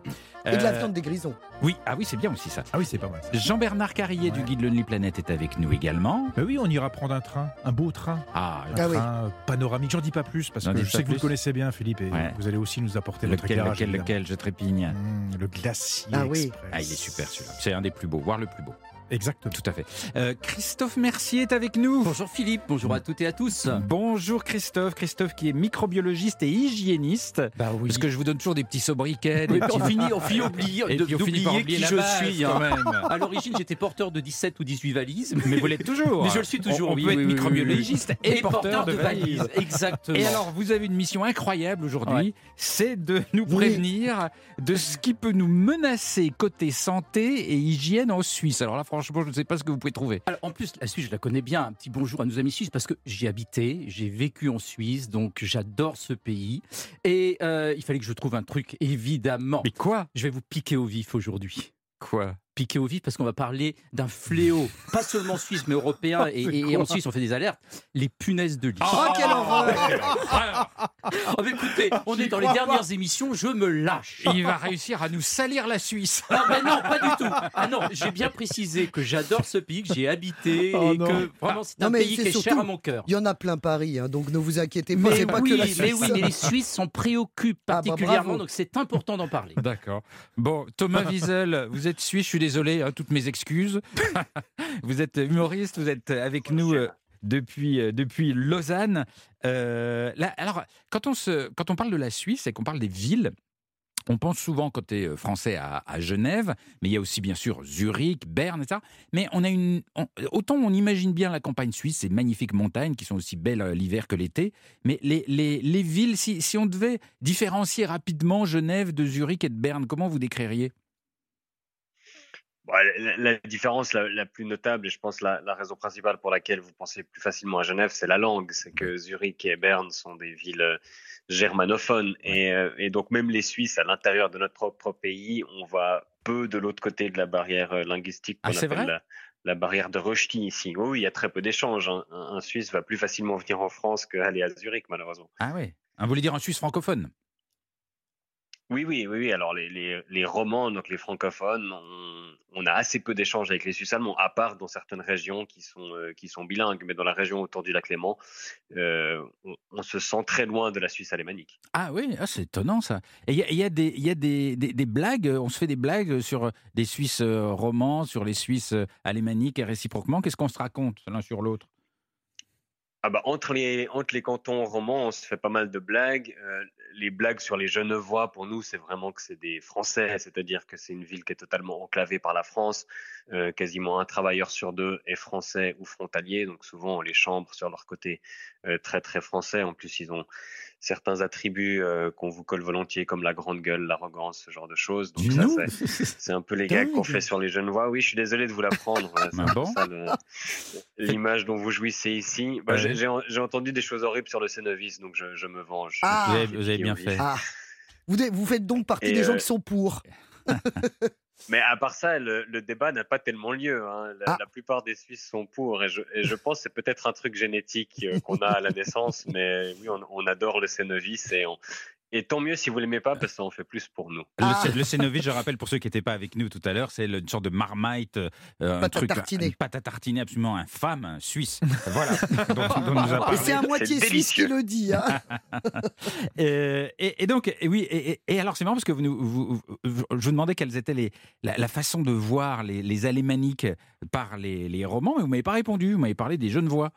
Et de la Euh, viande des grisons. Oui, ah oui, c'est bien aussi ça. Ah oui, c'est pas mal. ça. Jean-Bernard Carrier du guide Lonely Planet est avec nous également. Oui, on ira prendre un train, un beau train. Ah, Un Ah oui. train euh, panoramique. J'en dis pas plus parce que je sais que vous le connaissez bien, Philippe, et Ouais. vous allez aussi nous apporter votre lequel, éclairage. lequel, lequel, je trépigne. Mmh, le glacier Ah oui. express. Ah, il est super celui-là. C'est un des plus beaux, voire le plus beau. Exactement. Tout à fait. Euh, Christophe Mercier est avec nous. Bonjour Philippe, bonjour à toutes et à tous. Bonjour Christophe. Christophe qui est microbiologiste et hygiéniste. Bah oui. Parce que je vous donne toujours des petits sobriquets. des on petits- finit, on finit oublier, Et de- puis on finit par oublier qui la je base, suis. quand hein. même. À l'origine, j'étais porteur de 17 ou 18 valises. Mais vous l'êtes toujours. Mais je le suis toujours, On, on oui, peut oui, être microbiologiste oui. et, porteur, de valises. Exactement. Et alors, vous avez une mission incroyable aujourd'hui, Ouais. c'est de nous Oui. prévenir de ce qui peut nous menacer côté santé et hygiène en Suisse. Alors là, franchement, je ne sais pas ce que vous pouvez trouver. Alors, en plus, la Suisse, je la connais bien. Un petit bonjour à nos amis suisses parce que j'y habité, j'ai vécu en Suisse, donc j'adore ce pays. Et euh, il fallait que je trouve un truc, évidemment. Mais quoi? Je vais vous piquer au vif aujourd'hui. Quoi? Piquer au vif parce qu'on va parler d'un fléau, pas seulement suisse, mais européen. et, et- et en Suisse, on fait des alertes les punaises de lit. Oh, quelle horreur Oh, mais écoutez, on est dans les dernières émissions, je me lâche. Il va réussir à nous salir la Suisse. Ah, mais non, pas du tout. Ah non, j'ai bien précisé que j'adore ce pays, que j'ai habité Oh et non. que vraiment c'est un pays qui est cher à mon cœur. Il y en a plein Paris, hein, donc ne vous inquiétez pas, Mais c'est pas oui, que la Suisse. mais oui, mais les Suisses s'en préoccupent Ah, bah, particulièrement, donc c'est important d'en parler. D'accord. Bon, Thomas Wiesel, vous êtes suisse, je suis désolé, hein, toutes mes excuses. vous êtes humoriste, vous êtes avec nous euh, depuis, euh, depuis Lausanne. Euh, là, alors, quand on, se, quand on parle de la Suisse et qu'on parle des villes, on pense souvent, es français, à, à Genève, mais il y a aussi bien sûr Zurich, Berne, etc. Mais on a une, on- autant on imagine bien la campagne suisse, ces magnifiques montagnes qui sont aussi belles l'hiver que l'été, mais les, les, les villes, si, si on devait différencier rapidement Genève de Zurich et de Berne, comment vous décririez? Bon, la, la différence la, la plus notable, et je pense la, la raison principale pour laquelle vous pensez plus facilement à Genève, c'est la langue. C'est que Zurich et Berne sont des villes euh, germanophones. Et, euh, et donc même les Suisses, à l'intérieur de notre propre pays, on va peu de l'autre côté de la barrière euh, linguistique Ah, qu'on appelle la, la barrière de Rochety ici. Oui, oui, il y a très peu d'échanges. Un, un Suisse va plus facilement venir en France qu'aller à Zurich, malheureusement. Ah oui. Vous voulez dire un Suisse francophone? Oui, oui, oui, oui. Alors les, les, les romans, donc les francophones, on, on a assez peu d'échanges avec les Suisses allemands, à part dans certaines régions qui sont, euh, qui sont bilingues. Mais dans la région autour du lac Léman, euh, on, se sent très loin de la Suisse alémanique. Ah oui, ah, c'est étonnant ça. Et il y a, des, blagues, on se fait des blagues sur des Suisses euh, romans, sur les Suisses alémaniques et réciproquement. Qu'est-ce qu'on se raconte l'un sur l'autre? Ah bah, entre, les, cantons romans, on se fait pas mal de blagues. Euh, les blagues sur les Genevois, pour nous, c'est vraiment que c'est des Français, c'est-à-dire que c'est une ville qui est totalement enclavée par la France. Euh, quasiment un travailleur sur deux est français ou frontalier, donc souvent les chambre sur leur côté très très français. En plus, ils ont certains attributs euh, qu'on vous colle volontiers, comme la grande gueule, l'arrogance, ce genre de choses. Donc ça, c'est- c'est un peu les gags qu'on fait sur les jeunes voix. Oui, je suis désolé de vous l'apprendre. Voilà, ça, le- l'image dont vous jouissez ici. Bah, Ouais. j'ai- J'ai j'ai entendu des choses horribles sur le Cénovis, donc je, je me venge. Ah. Vous avez, vous avez bien fait. Ah. Vous, vous faites donc partie Et, des gens euh, qui sont pour. Mais à part ça, le, le débat n'a pas tellement lieu. hein. La, Ah. la plupart des Suisses sont pour, et je, et je pense que c'est peut-être un truc génétique euh, qu'on a à la naissance, mais oui, on, on adore le Cénovis, et, on- et tant mieux si vous l'aimez pas, parce que ça en fait plus pour nous. Ah. Le, le Cénovis, je rappelle pour ceux qui n'étaient pas avec nous tout à l'heure, c'est le- une sorte de marmite, euh, un Pâte à truc, tartiner. une pâte à tartiner absolument infâme, un suisse. Voilà, dont, dont nous a Et parlé. c'est un moitié suisse qui le dit. hein. Et, et donc, et oui, et, et- et alors c'est marrant parce que vous, nous- vous- vous- je vous demandais quelles étaient les, la, la façon de voir les, les alémaniques par les, les romans, mais vous m'avez pas répondu. Vous m'avez parlé des jeunes voix.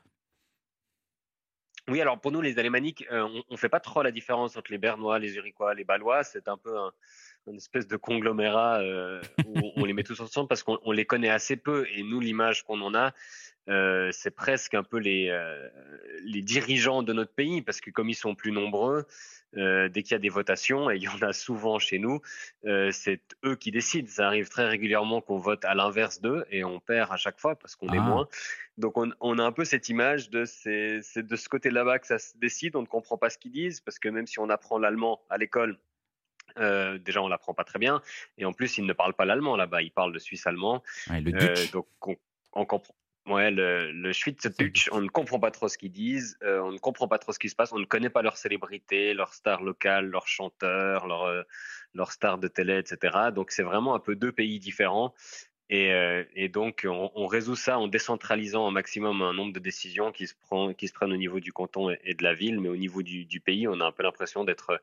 Oui, alors pour nous, les Alémaniques, euh, on ne fait pas trop la différence entre les Bernois, les Uriquois, les Balois. C'est un peu un, une espèce de conglomérat euh, où on les met tous ensemble parce qu'on on les connaît assez peu. Et nous, l'image qu'on en a, euh, c'est presque un peu les, euh, les dirigeants de notre pays parce que comme ils sont plus nombreux, euh, dès qu'il y a des votations, et il y en a souvent chez nous, c'est eux qui décident. Ça arrive très régulièrement qu'on vote à l'inverse d'eux et on perd à chaque fois parce qu'on est Ah. moins. Donc on, on a un peu cette image de c'est de ce côté là-bas que ça se décide. On ne comprend pas ce qu'ils disent parce que même si on apprend l'allemand à l'école, euh, déjà on l'apprend pas très bien et en plus ils ne parlent pas l'allemand là-bas. Ils parlent le suisse allemand. Ouais, le Euh, Dutch. donc on, on comprend. Ouais, le, le Schweizerdeutsch, on ne comprend pas trop ce qu'ils disent, euh, on ne comprend pas trop ce qui se passe, on ne connaît pas leurs célébrités, leurs stars locales, leurs chanteurs, leurs, euh, leurs stars de télé, etc. Donc c'est vraiment un peu deux pays différents. Et, euh, et donc on, on résout ça en décentralisant au maximum un nombre de décisions qui se, prend, qui se prennent au niveau du canton et, et de la ville, mais au niveau du, du pays, on a un peu l'impression d'être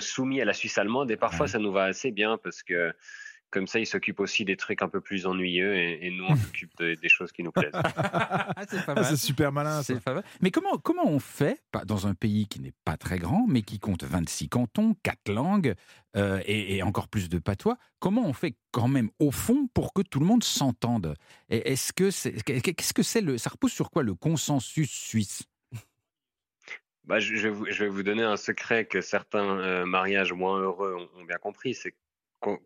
soumis à la Suisse allemande. Et parfois ça nous va assez bien parce que comme ça, ils s'occupent aussi des trucs un peu plus ennuyeux et, et nous, on s'occupe de- des choses qui nous plaisent. c'est pas Ah, c'est super malin. ça. C'est pas mal. Mais comment, comment on fait, dans un pays qui n'est pas très grand, mais qui compte 26 cantons, 4 langues euh, et, et encore plus de patois, comment on fait quand même au fond pour que tout le monde s'entende? Et Est-ce que c'est, qu'est-ce que c'est le, ça repose sur quoi le consensus suisse? Bah, je, je vais vous, je vais vous donner un secret que certains euh, mariages moins heureux ont, ont bien compris, c'est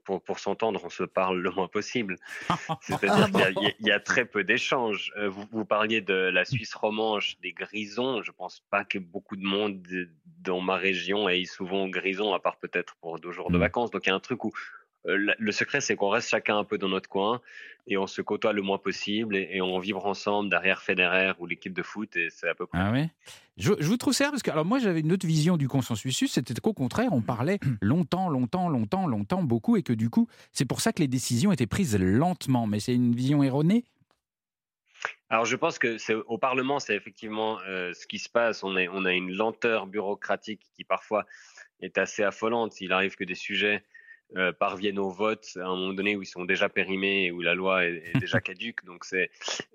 pour, pour s'entendre, on se parle le moins possible. C'est-à-dire qu'il y a- il y, a- il y a très peu d'échanges. Euh, Vous, vous parliez de la Suisse romanche, des grisons. Je pense pas que beaucoup de monde de- dans ma région aille souvent aux grisons, à part peut-être pour deux jours de Mm. vacances. Donc il y a un truc où le secret, c'est qu'on reste chacun un peu dans notre coin et on se côtoie le moins possible et, et on vibre ensemble derrière Federer ou l'équipe de foot et c'est à peu près. Ah ouais? Je, je vous trouve ça parce que alors moi j'avais une autre vision du consensus c'était qu'au contraire on parlait longtemps, longtemps, longtemps, longtemps, beaucoup et que du coup c'est pour ça que les décisions étaient prises lentement. Mais c'est une vision erronée? Alors je pense que c'est au Parlement, c'est effectivement euh, ce qui se passe. On, est, on a une lenteur bureaucratique qui parfois est assez affolante. Il arrive que des sujets euh, parviennent au vote à un moment donné où ils sont déjà périmés et où la loi est, est déjà caduque. Donc c'est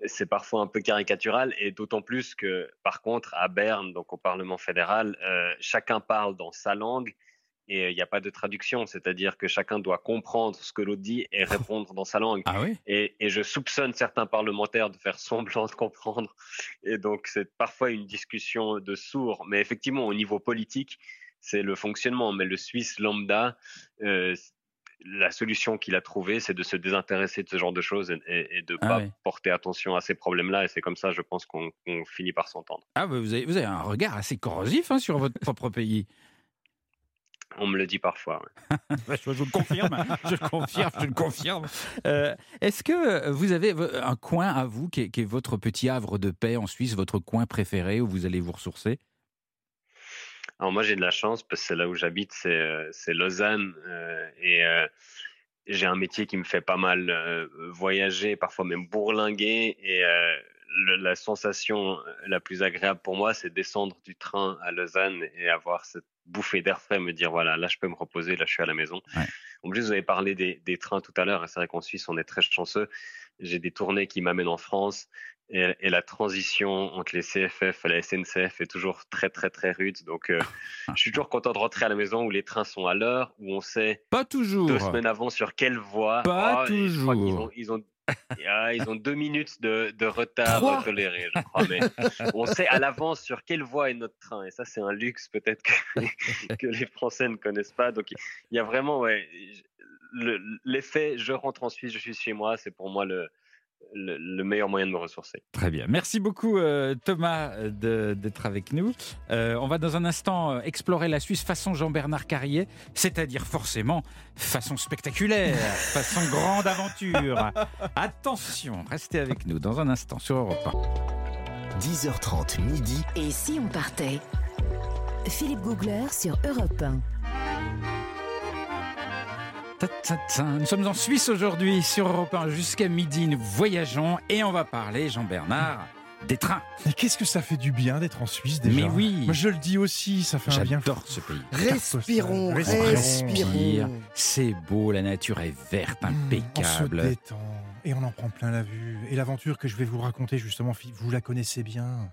c'est parfois un peu caricatural et d'autant plus que par contre à Berne, donc au Parlement fédéral, euh, chacun parle dans sa langue et euh, il n'y a pas de traduction, c'est-à-dire que chacun doit comprendre ce que l'autre dit et répondre dans sa langue. Ah oui? Et, et je soupçonne certains parlementaires de faire semblant de comprendre. Et donc, c'est parfois une discussion de sourds. Mais effectivement, au niveau politique, c'est le fonctionnement. Mais le Suisse lambda, euh, la solution qu'il a trouvée, c'est de se désintéresser de ce genre de choses et, et- et de ne Ah pas ouais. porter attention à ces problèmes-là. Et c'est comme ça, je pense, qu'on finit par s'entendre. Ah bah, vous, avez, vous avez un regard assez corrosif hein, sur votre propre pays. On me le dit parfois. ouais. Ouais, je, je le confirme, je le confirme, je le confirme. Euh, Est-ce que vous avez un coin à vous qui est, qui est votre petit havre de paix en Suisse, votre coin préféré où vous allez vous ressourcer? Alors moi j'ai de la chance parce que c'est là où j'habite, c'est euh, c'est Lausanne euh, et euh, j'ai un métier qui me fait pas mal voyager, parfois même bourlinguer et le- la sensation la plus agréable pour moi c'est descendre du train à Lausanne et avoir cette bouffée d'air frais, me dire voilà là je peux me reposer, là je suis à la maison. Ouais. En plus vous avez parlé des, des trains tout à l'heure et c'est vrai qu'en Suisse on est très chanceux. J'ai des tournées qui m'amènent en France et, et la transition entre les CFF et la SNCF est toujours très très très rude. Donc euh, je suis toujours content de rentrer à la maison où les trains sont à l'heure, où on sait Pas toujours. deux semaines avant sur quelle voie. Pas Oh, qu'ils toujours. ont, ils ont ah, ils ont deux minutes de, de retard Trois. toléré, je crois. Mais on sait à l'avance sur quelle voie est notre train. Et ça, c'est un luxe peut-être que, que les Français ne connaissent pas. Donc il y a vraiment, ouais, le- l'effet je rentre en Suisse, je suis chez moi, c'est pour moi le, le, le meilleur moyen de me ressourcer. Très bien. Merci beaucoup euh, Thomas euh, d'être avec nous. Euh, on va dans un instant explorer la Suisse façon Jean-Bernard Carrier, c'est-à-dire forcément façon spectaculaire, façon grande aventure. Attention, restez avec nous dans un instant sur Europe 1. 10h30 midi. Et si on partait? Philippe Googler sur Europe 1. Nous sommes en Suisse aujourd'hui sur Europe 1 jusqu'à midi. Nous voyageons et on va parler, Jean-Bernard, des trains. Mais qu'est-ce que ça fait du bien d'être en Suisse déjà Mais oui. Moi, je le dis aussi, ça fait un bien. J'adore ce pays. Respirons, Respirons. respirons. C'est beau, la nature est verte, Mmh, On se impeccable. détend et on en prend plein la vue. Et l'aventure que je vais vous raconter justement, vous la connaissez bien.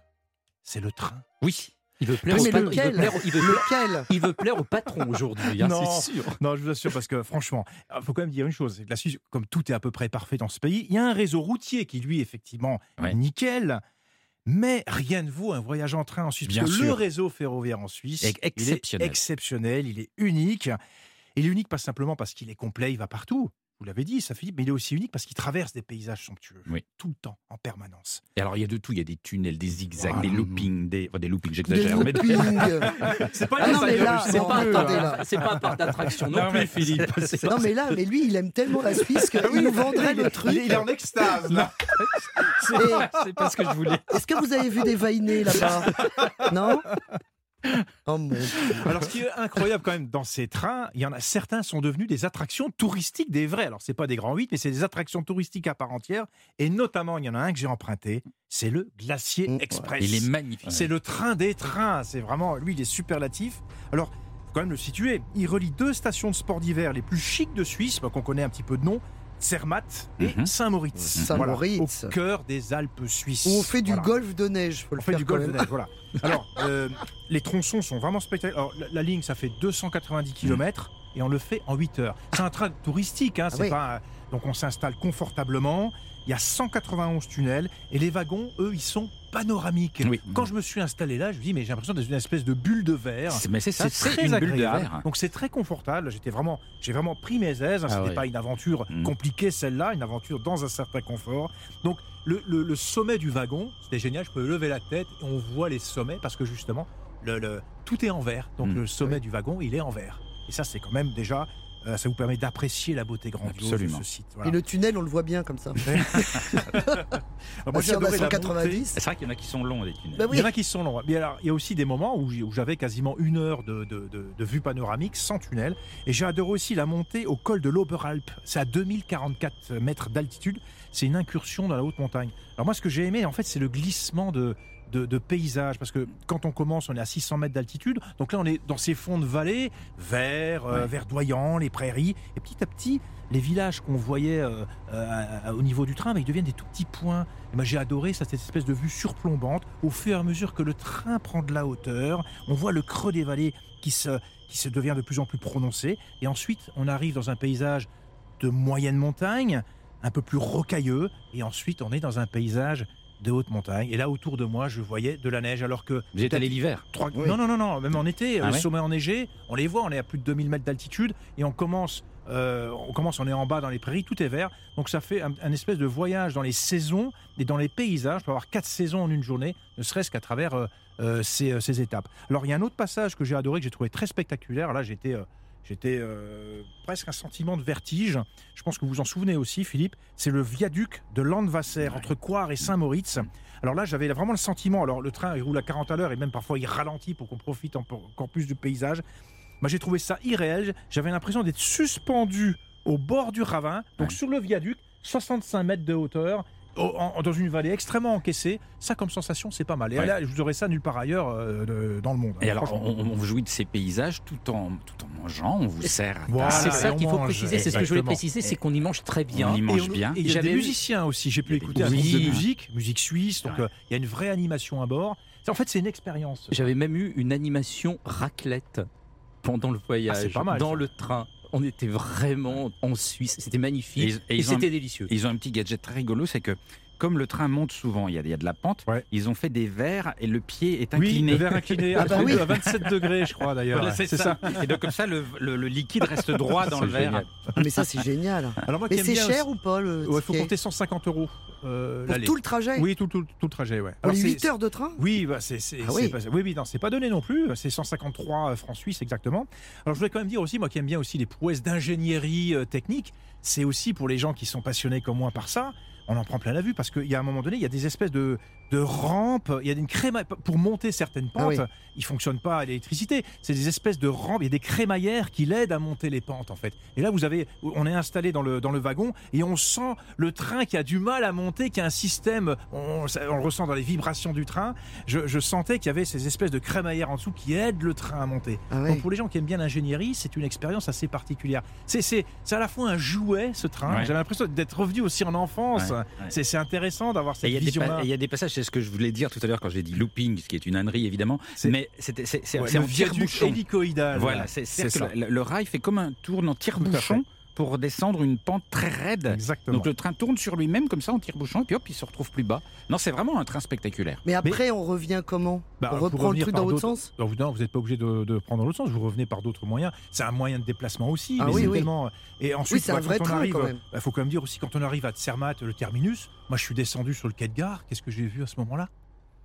C'est le train. Oui. Il veut plaire, Mais au, patron, il veut plaire, il veut plaire- il veut plaire au patron aujourd'hui, hein, Non. c'est sûr. Non, je vous assure, parce que franchement, il faut quand même dire une chose, c'est que la Suisse, comme tout est à peu près parfait dans ce pays, il y a un réseau routier qui, lui, effectivement, Ouais. est nickel. Mais rien ne vaut un voyage en train en Suisse. Bien parce que le réseau ferroviaire en Suisse, Ex- exceptionnel. il est exceptionnel, il est unique. Il est unique pas simplement parce qu'il est complet, il va partout. Vous l'avez dit, ça Philippe, mais il est aussi unique parce qu'il traverse des paysages somptueux. Oui. Tout le temps, en permanence. Et alors, il y a de tout. Il y a des tunnels, des zigzags, Voilà. des loopings, des, enfin, des loopings, j'exagère. des- loopings. C'est pas, Ah non, mais là, c'est pas, là. c'est pas un parc d'attraction non, Non, plus, mais- Philippe. C'est- Non mais là, mais lui, il aime tellement la Suisse qu'il nous vendrait le truc. Il est en extase, là. C'est c'est pas ce que je voulais. Est-ce que vous avez vu des vainés là-bas? Non? Oh mon Dieu. Alors, ce qui est incroyable quand même dans ces trains, il y en a certains sont devenus des attractions touristiques des vrais. Alors, c'est pas des grands 8, mais c'est des attractions touristiques à part entière. Et notamment, il y en a un que j'ai emprunté, c'est le Glacier Mm. Express. Il est magnifique. C'est le train des trains. C'est vraiment, lui, il est superlatif. Alors, faut quand même le situer. Il relie deux stations de sport d'hiver les plus chics de Suisse, bah, qu'on connaît un petit peu de nom, Zermatt et Mhm. Saint-Moritz. Saint-Moritz. au cœur des Alpes suisses. Où on fait du Voilà. golf de neige, faut le On fait faire du golf de neige, voilà. Alors, euh, les tronçons sont vraiment spectaculaires. Alors, la, la ligne, ça fait 290 km et on le fait en 8 heures. C'est un train touristique, hein, Ah c'est oui. pas. Donc, on s'installe confortablement. Il y a 191 tunnels et les wagons, eux, ils sont panoramiques. Oui. Quand je me suis installé là, je me dis, mais j'ai l'impression d'être une espèce de bulle de verre. C'est- Mais c'est ça, c'est très une bulle de agréable. verre. Donc c'est très confortable. J'étais vraiment, j'ai vraiment pris mes aises. hein. Ah C'était ouais. pas une aventure Mm. compliquée celle-là, une aventure dans un certain confort. Donc le, le- le sommet du wagon, c'était génial. Je peux lever la tête et on voit les sommets parce que justement le, le- tout est en verre. Donc Mm. le sommet du wagon, il est en verre. Et ça, c'est quand même déjà, euh, ça vous permet d'apprécier la beauté grandiose Absolument. de ce site. Voilà. Et le tunnel, on le voit bien comme ça. Moi, j'ai adoré la montée. 190. C'est vrai qu'il y en a qui sont longs, les tunnels. Bah Il y en a qui sont longs. Mais alors, il y a aussi des moments où j'avais quasiment une heure de, de- de- de vue panoramique sans tunnel. Et j'ai adoré aussi la montée au col de l'Oberalp. C'est à 2044 mètres d'altitude. C'est une incursion dans la haute montagne. Alors moi, ce que j'ai aimé, en fait, c'est le glissement de, de, de paysage. Parce que quand on commence, on est à 600 mètres d'altitude. Donc là, on est dans ces fonds de vallée, verts, euh, Ouais. verdoyants, les prairies. Et petit à petit, les villages qu'on voyait euh, euh, au niveau du train, bah, ils deviennent des tout petits points. Et moi, j'ai adoré ça, cette espèce de vue surplombante. Au fur et à mesure que le train prend de la hauteur, on voit le creux des vallées qui se, qui se devient de plus en plus prononcé. Et ensuite, on arrive dans un paysage de moyenne montagne, un peu plus rocailleux. Et ensuite, on est dans un paysage de haute montagne. Et là, autour de moi, je voyais de la neige, alors que Vous êtes allé l'hiver Oui. Non, non, non, non, même en été, Ah le ouais sommet enneigé, on les voit, on est à plus de 2000 mètres d'altitude et on commence, euh, on commence, on est en bas dans les prairies, tout est vert. Donc ça fait un, un espèce de voyage dans les saisons et dans les paysages. On peut avoir quatre saisons en une journée, ne serait-ce qu'à travers euh, euh, ces, euh, ces étapes. Alors il y a un autre passage que j'ai adoré, que j'ai trouvé très spectaculaire. Là, j'étais. J'étais euh, presque un sentiment de vertige. Je pense que vous vous en souvenez aussi, Philippe. C'est le viaduc de Landwasser entre Coire et Saint-Moritz. Alors là, j'avais vraiment le sentiment. Alors le train, il roule à 40 à l'heure et même parfois il ralentit pour qu'on profite en- encore plus du paysage. Moi, j'ai trouvé ça irréel. J'avais l'impression d'être suspendu au bord du ravin, donc Ouais. sur le viaduc, 65 mètres de hauteur. Dans une vallée extrêmement encaissée, ça comme sensation c'est pas mal. Et Ouais. là, je vous aurais ça nulle part ailleurs euh, de- dans le monde. Et alors, on, on jouit de ces paysages tout en, tout en mangeant, on vous sert. Voilà, c'est ça qu'il faut mange. préciser, c'est ce que je voulais préciser, c'est qu'on y mange très bien. On y mange Et on- bien. Et il y a J'avais des musiciens aussi. J'ai pu écouter un groupe Oui. de musique, musique suisse. Donc Ouais. euh, il y a une vraie animation à bord. C'est- En fait, c'est une expérience. J'avais même eu une animation raclette pendant le voyage, Ah, pas mal, dans ça. le train. On était vraiment en Suisse. C'était magnifique Et c'était délicieux. Ils ont un petit gadget très rigolo, c'est que comme le train monte souvent, il y a, il y a de la pente, Ouais. ils ont fait des verres et le pied est Oui, incliné. le verre incliné à, Ah bah 32, oui. à 27 degrés, je crois d'ailleurs. Voilà, c'est ça. Et donc comme ça, le, le- le liquide reste droit dans le verre. Mais ça, c'est génial. Alors moi Mais c'est cher aussi- ou pas le Ouais, il faut compter 150 euros euh, Pour tout le trajet Oui, tout, tout, tout le trajet, ouais. Pour Alors, les c'est- 8 heures de train Oui, bah, c'est Ah oui. oui, oui, non, c'est pas donné non plus. C'est 153 francs suisses exactement. Alors je voulais quand même dire aussi, moi qui aime bien aussi les prouesses d'ingénierie euh, technique, c'est aussi pour les gens qui sont passionnés comme moi par ça. On en prend plein la vue parce qu'il y a un moment donné, il y a des espèces de, de rampes, il y a une créma pour monter certaines Ah pentes. oui. Ils fonctionnent pas à l'électricité. C'est des espèces de rampes, il y a des crémaillères qui l'aident à monter les pentes en fait. Et là, vous avez, on est installé dans le dans le wagon et on sent le train qui a du mal à monter, qui a un système, on, le ressent dans les vibrations du train. Je, je sentais qu'il y avait ces espèces de crémaillères en dessous qui aident le train à monter. Ah. Donc pour les gens qui aiment bien l'ingénierie, c'est une expérience assez particulière. C'est c'est c'est à la fois un jouet ce train. Ouais. J'avais l'impression d'être revenu aussi en enfance. Ouais, ouais. C'est c'est intéressant d'avoir Et cette vision il y a des passages, c'est ce que je voulais dire tout à l'heure quand j'ai dit looping, ce qui est une ânerie évidemment, mais c'est c'est- Ouais, en tire-bouchon. hélicoïdal. Voilà, c'est le, le rail fait comme un tourne en tire-bouchon pour descendre une pente très raide. Exactement. Donc le train tourne sur lui-même comme ça en tire-bouchon et puis hop, il se retrouve plus bas. Non, c'est vraiment un train spectaculaire. Mais après, on revient comment? Bah, On reprend le truc par dans l'autre sens? Non, vous- n'êtes pas obligé de, de prendre l'autre sens, vous revenez par d'autres moyens. C'est un moyen de déplacement aussi. Ah mais oui, c'est oui. tellement- Et ensuite, c'est un bah, vrai quand on train, arrive, quand même. Il faut quand même dire aussi, quand on arrive à Zermatt, le terminus, moi je suis descendu sur le quai de gare, qu'est-ce que j'ai vu à ce moment-là?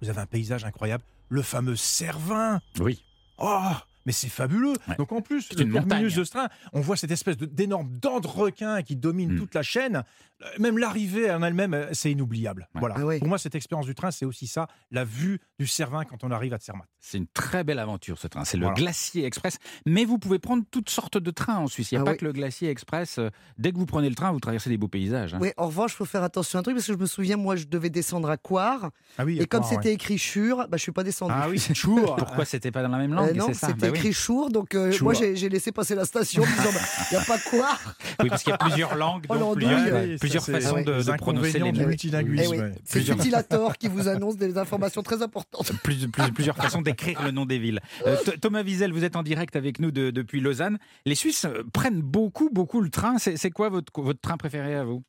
Vous avez un paysage incroyable, le fameux Cervin. Oui. Oh mais c'est fabuleux. Ouais. Donc en plus, le terminus montagne. de ce train, on voit cette espèce d'énorme dent de requin qui domine Mm. toute la chaîne. Euh, Même l'arrivée en elle-même, euh, c'est inoubliable. Ouais. Voilà. Ah ouais. Pour moi, cette expérience du train, c'est aussi ça, la vue du Cervin quand on arrive à Zermatt. C'est une très belle aventure ce train. C'est le Voilà. Glacier Express. Mais vous pouvez prendre toutes sortes de trains en Suisse. Il n'y a Ah pas oui. que le Glacier Express. Euh, Dès que vous prenez le train, vous traversez des beaux paysages. hein. Oui, en revanche, il faut faire attention à un truc parce que je me souviens, moi, je devais descendre à Coire Ah oui, et comme c'était ouais. écrit Chure, bah, je suis pas descendu. Ah oui, toujours. Pourquoi c'était pas dans la même Euh, langue non, c'était Bah oui. écrit Chour, donc euh, Chour. moi j'ai laissé passer la station en disant il n'y a pas quoi. Oui, parce qu'il y a plusieurs langues, Oh, donc plusieurs. Oui, plusieurs façons de, de prononcer les multilinguisme. Eh oui. C'est Utilator qui vous annonce des informations très importantes. Plus- plus- plusieurs façons d'écrire le nom des villes. Euh, Th- Thomas Wiesel, vous êtes en direct avec nous de- depuis Lausanne. Les Suisses euh, prennent beaucoup, beaucoup le train. C'est quoi votre, votre train préféré à vous?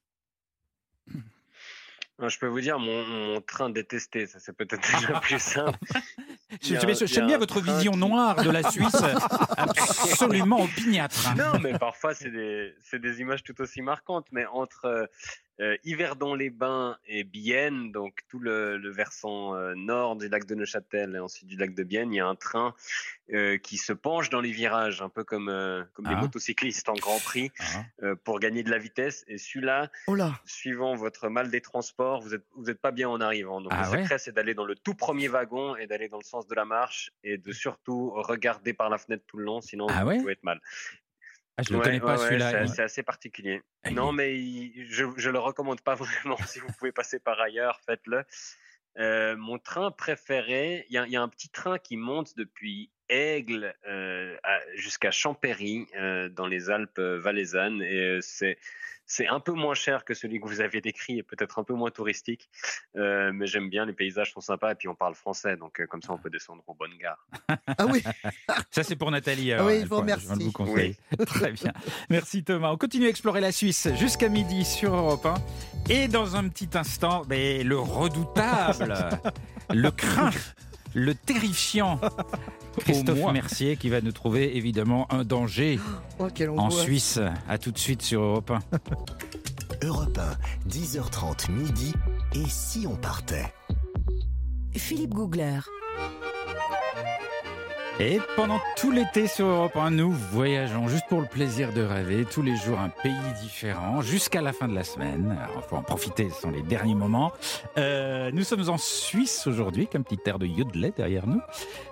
Alors, Je peux vous dire mon, mon train détesté, ça c'est peut-être déjà plus simple. Y a j'aime bien votre train vision qui- noire de la Suisse, absolument opiniâtre. Non, mais parfois c'est des, c'est des images tout aussi marquantes. Mais entre euh, Yverdon-les-Bains et Bienne, donc tout le, le versant euh, nord du lac de Neuchâtel et ensuite du lac de Bienne, il y a un train euh, qui se penche dans les virages, un peu comme, euh, comme Ah. les motocyclistes en Grand Prix, Ah. euh, pour gagner de la vitesse. Et celui-là, Oh là suivant votre mal des transports, vous êtes vous êtes pas bien en arrivant. Donc Ah le ouais? secret, c'est d'aller dans le tout premier wagon et d'aller dans le sens de la marche et de surtout regarder par la fenêtre tout le long, sinon Ah vous ouais? pouvez être mal. Ah, je ne le Ouais, connais pas ouais, celui-là. c'est- assez particulier. Ah, non, mais il- je je le recommande pas vraiment. si vous pouvez passer par ailleurs, faites-le. Euh, mon train préféré, il y, a- il y a un petit train qui monte depuis Aigle euh, jusqu'à Champéry euh, dans les Alpes valaisannes et c'est c'est un peu moins cher que celui que vous avez décrit et peut-être un peu moins touristique, Euh, mais j'aime bien, les paysages sont sympas et puis on parle français, donc euh, comme ça on peut descendre aux bonnes gares. Ah oui Ça, c'est pour Nathalie. Ah oui, je vous remercie. Je vous conseille. Très bien. Merci Thomas. On continue à explorer la Suisse jusqu'à midi sur Europe 1. Et dans un petit instant, ben, le redoutable, le craint, le terrifiant Christophe moins. Mercier qui va nous trouver évidemment un danger Oh, en. Suisse. À tout de suite sur Europe 1. Europe 1, 10h30 midi. Et si on partait? Philippe Googler. Et pendant tout l'été sur Europe 1, nous voyageons juste pour le plaisir de rêver, tous les jours un pays différent, jusqu'à la fin de la semaine. Alors, il faut en profiter, ce sont les derniers moments. Euh, nous sommes en Suisse aujourd'hui, avec un petit air de yodelet derrière nous.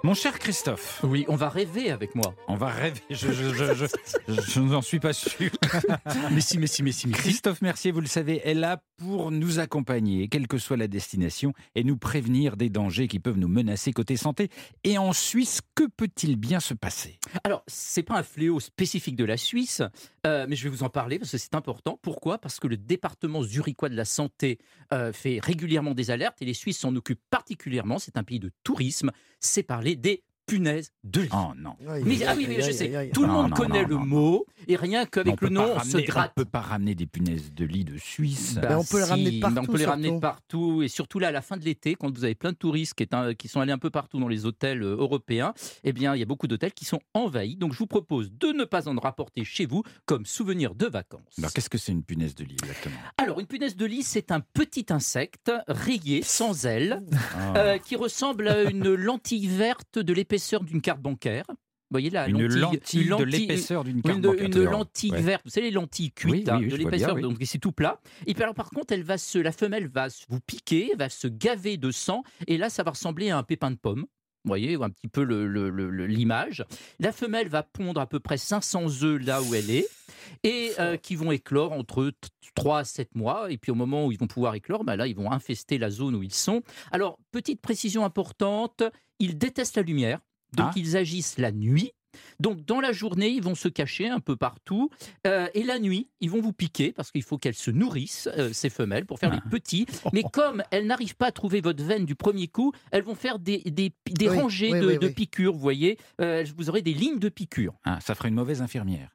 Mon cher Christophe, Oui, on va rêver avec moi. on va rêver, je, je, je, je, je n'en suis pas sûr. Mais si, mais si, mais si, mais si. Christophe Mercier, vous le savez, est là pour nous accompagner, quelle que soit la destination, et nous prévenir des dangers qui peuvent nous menacer côté santé. Et en Suisse, que peut-il bien se passer? Alors, c'est pas un fléau spécifique de la Suisse, euh, mais je vais vous en parler parce que c'est important. Pourquoi? Parce que le département zurichois de la santé euh, fait régulièrement des alertes et les Suisses s'en occupent particulièrement. C'est un pays de tourisme. C'est parler des punaise de lit. Oh non. Mais, ah oui, mais je sais, tout le monde non, connaît non, le non, mot, et rien qu'avec le nom, on se ramener- gratte. On peut pas ramener des punaises de lit de Suisse. Bah on peut les ramener de si, partout, on peut les ramener de partout, et surtout là, à la fin de l'été, quand vous avez plein de touristes qui, est un- qui sont allés un peu partout dans les hôtels euh, européens, eh bien, il y a beaucoup d'hôtels qui sont envahis. Donc, je vous propose de ne pas en rapporter chez vous comme souvenir de vacances. Alors qu'est-ce que c'est une punaise de lit exactement? Alors, une punaise de lit, c'est un petit insecte rayé, sans ailes, Ah. euh, qui ressemble à une lentille verte de l'épaisseur d'une carte bancaire. Vous voyez là, Une lentille, lentille, une de lentille- l'épaisseur d'une carte une, bancaire. une lentille Ouais. verte, vous savez les lentilles cuites Oui, hein, oui, de l'épaisseur, donc c'est tout plat. Et puis alors par contre, elle va se, la femelle va vous piquer, va se gaver de sang, et là ça va ressembler à un pépin de pomme. Vous voyez un petit peu l'image. La femelle va pondre à peu près 500 œufs là où elle est, et euh, qui vont éclore entre 3 à 7 mois. Et puis au moment où ils vont pouvoir éclore, bah là ils vont infester la zone où ils sont. Alors petite précision importante, ils détestent la lumière, donc Ah. ils agissent la nuit. Donc dans la journée, ils vont se cacher un peu partout. Euh, et la nuit, ils vont vous piquer parce qu'il faut qu'elles se nourrissent, euh, ces femelles, pour faire Ah. les petits. Mais comme elles n'arrivent pas à trouver votre veine du premier coup, elles vont faire des, des, des Oui, rangées oui, de, oui, de oui. piqûres, vous voyez. Euh, vous aurez des lignes de piqûres. Ah, ça ferait une mauvaise infirmière.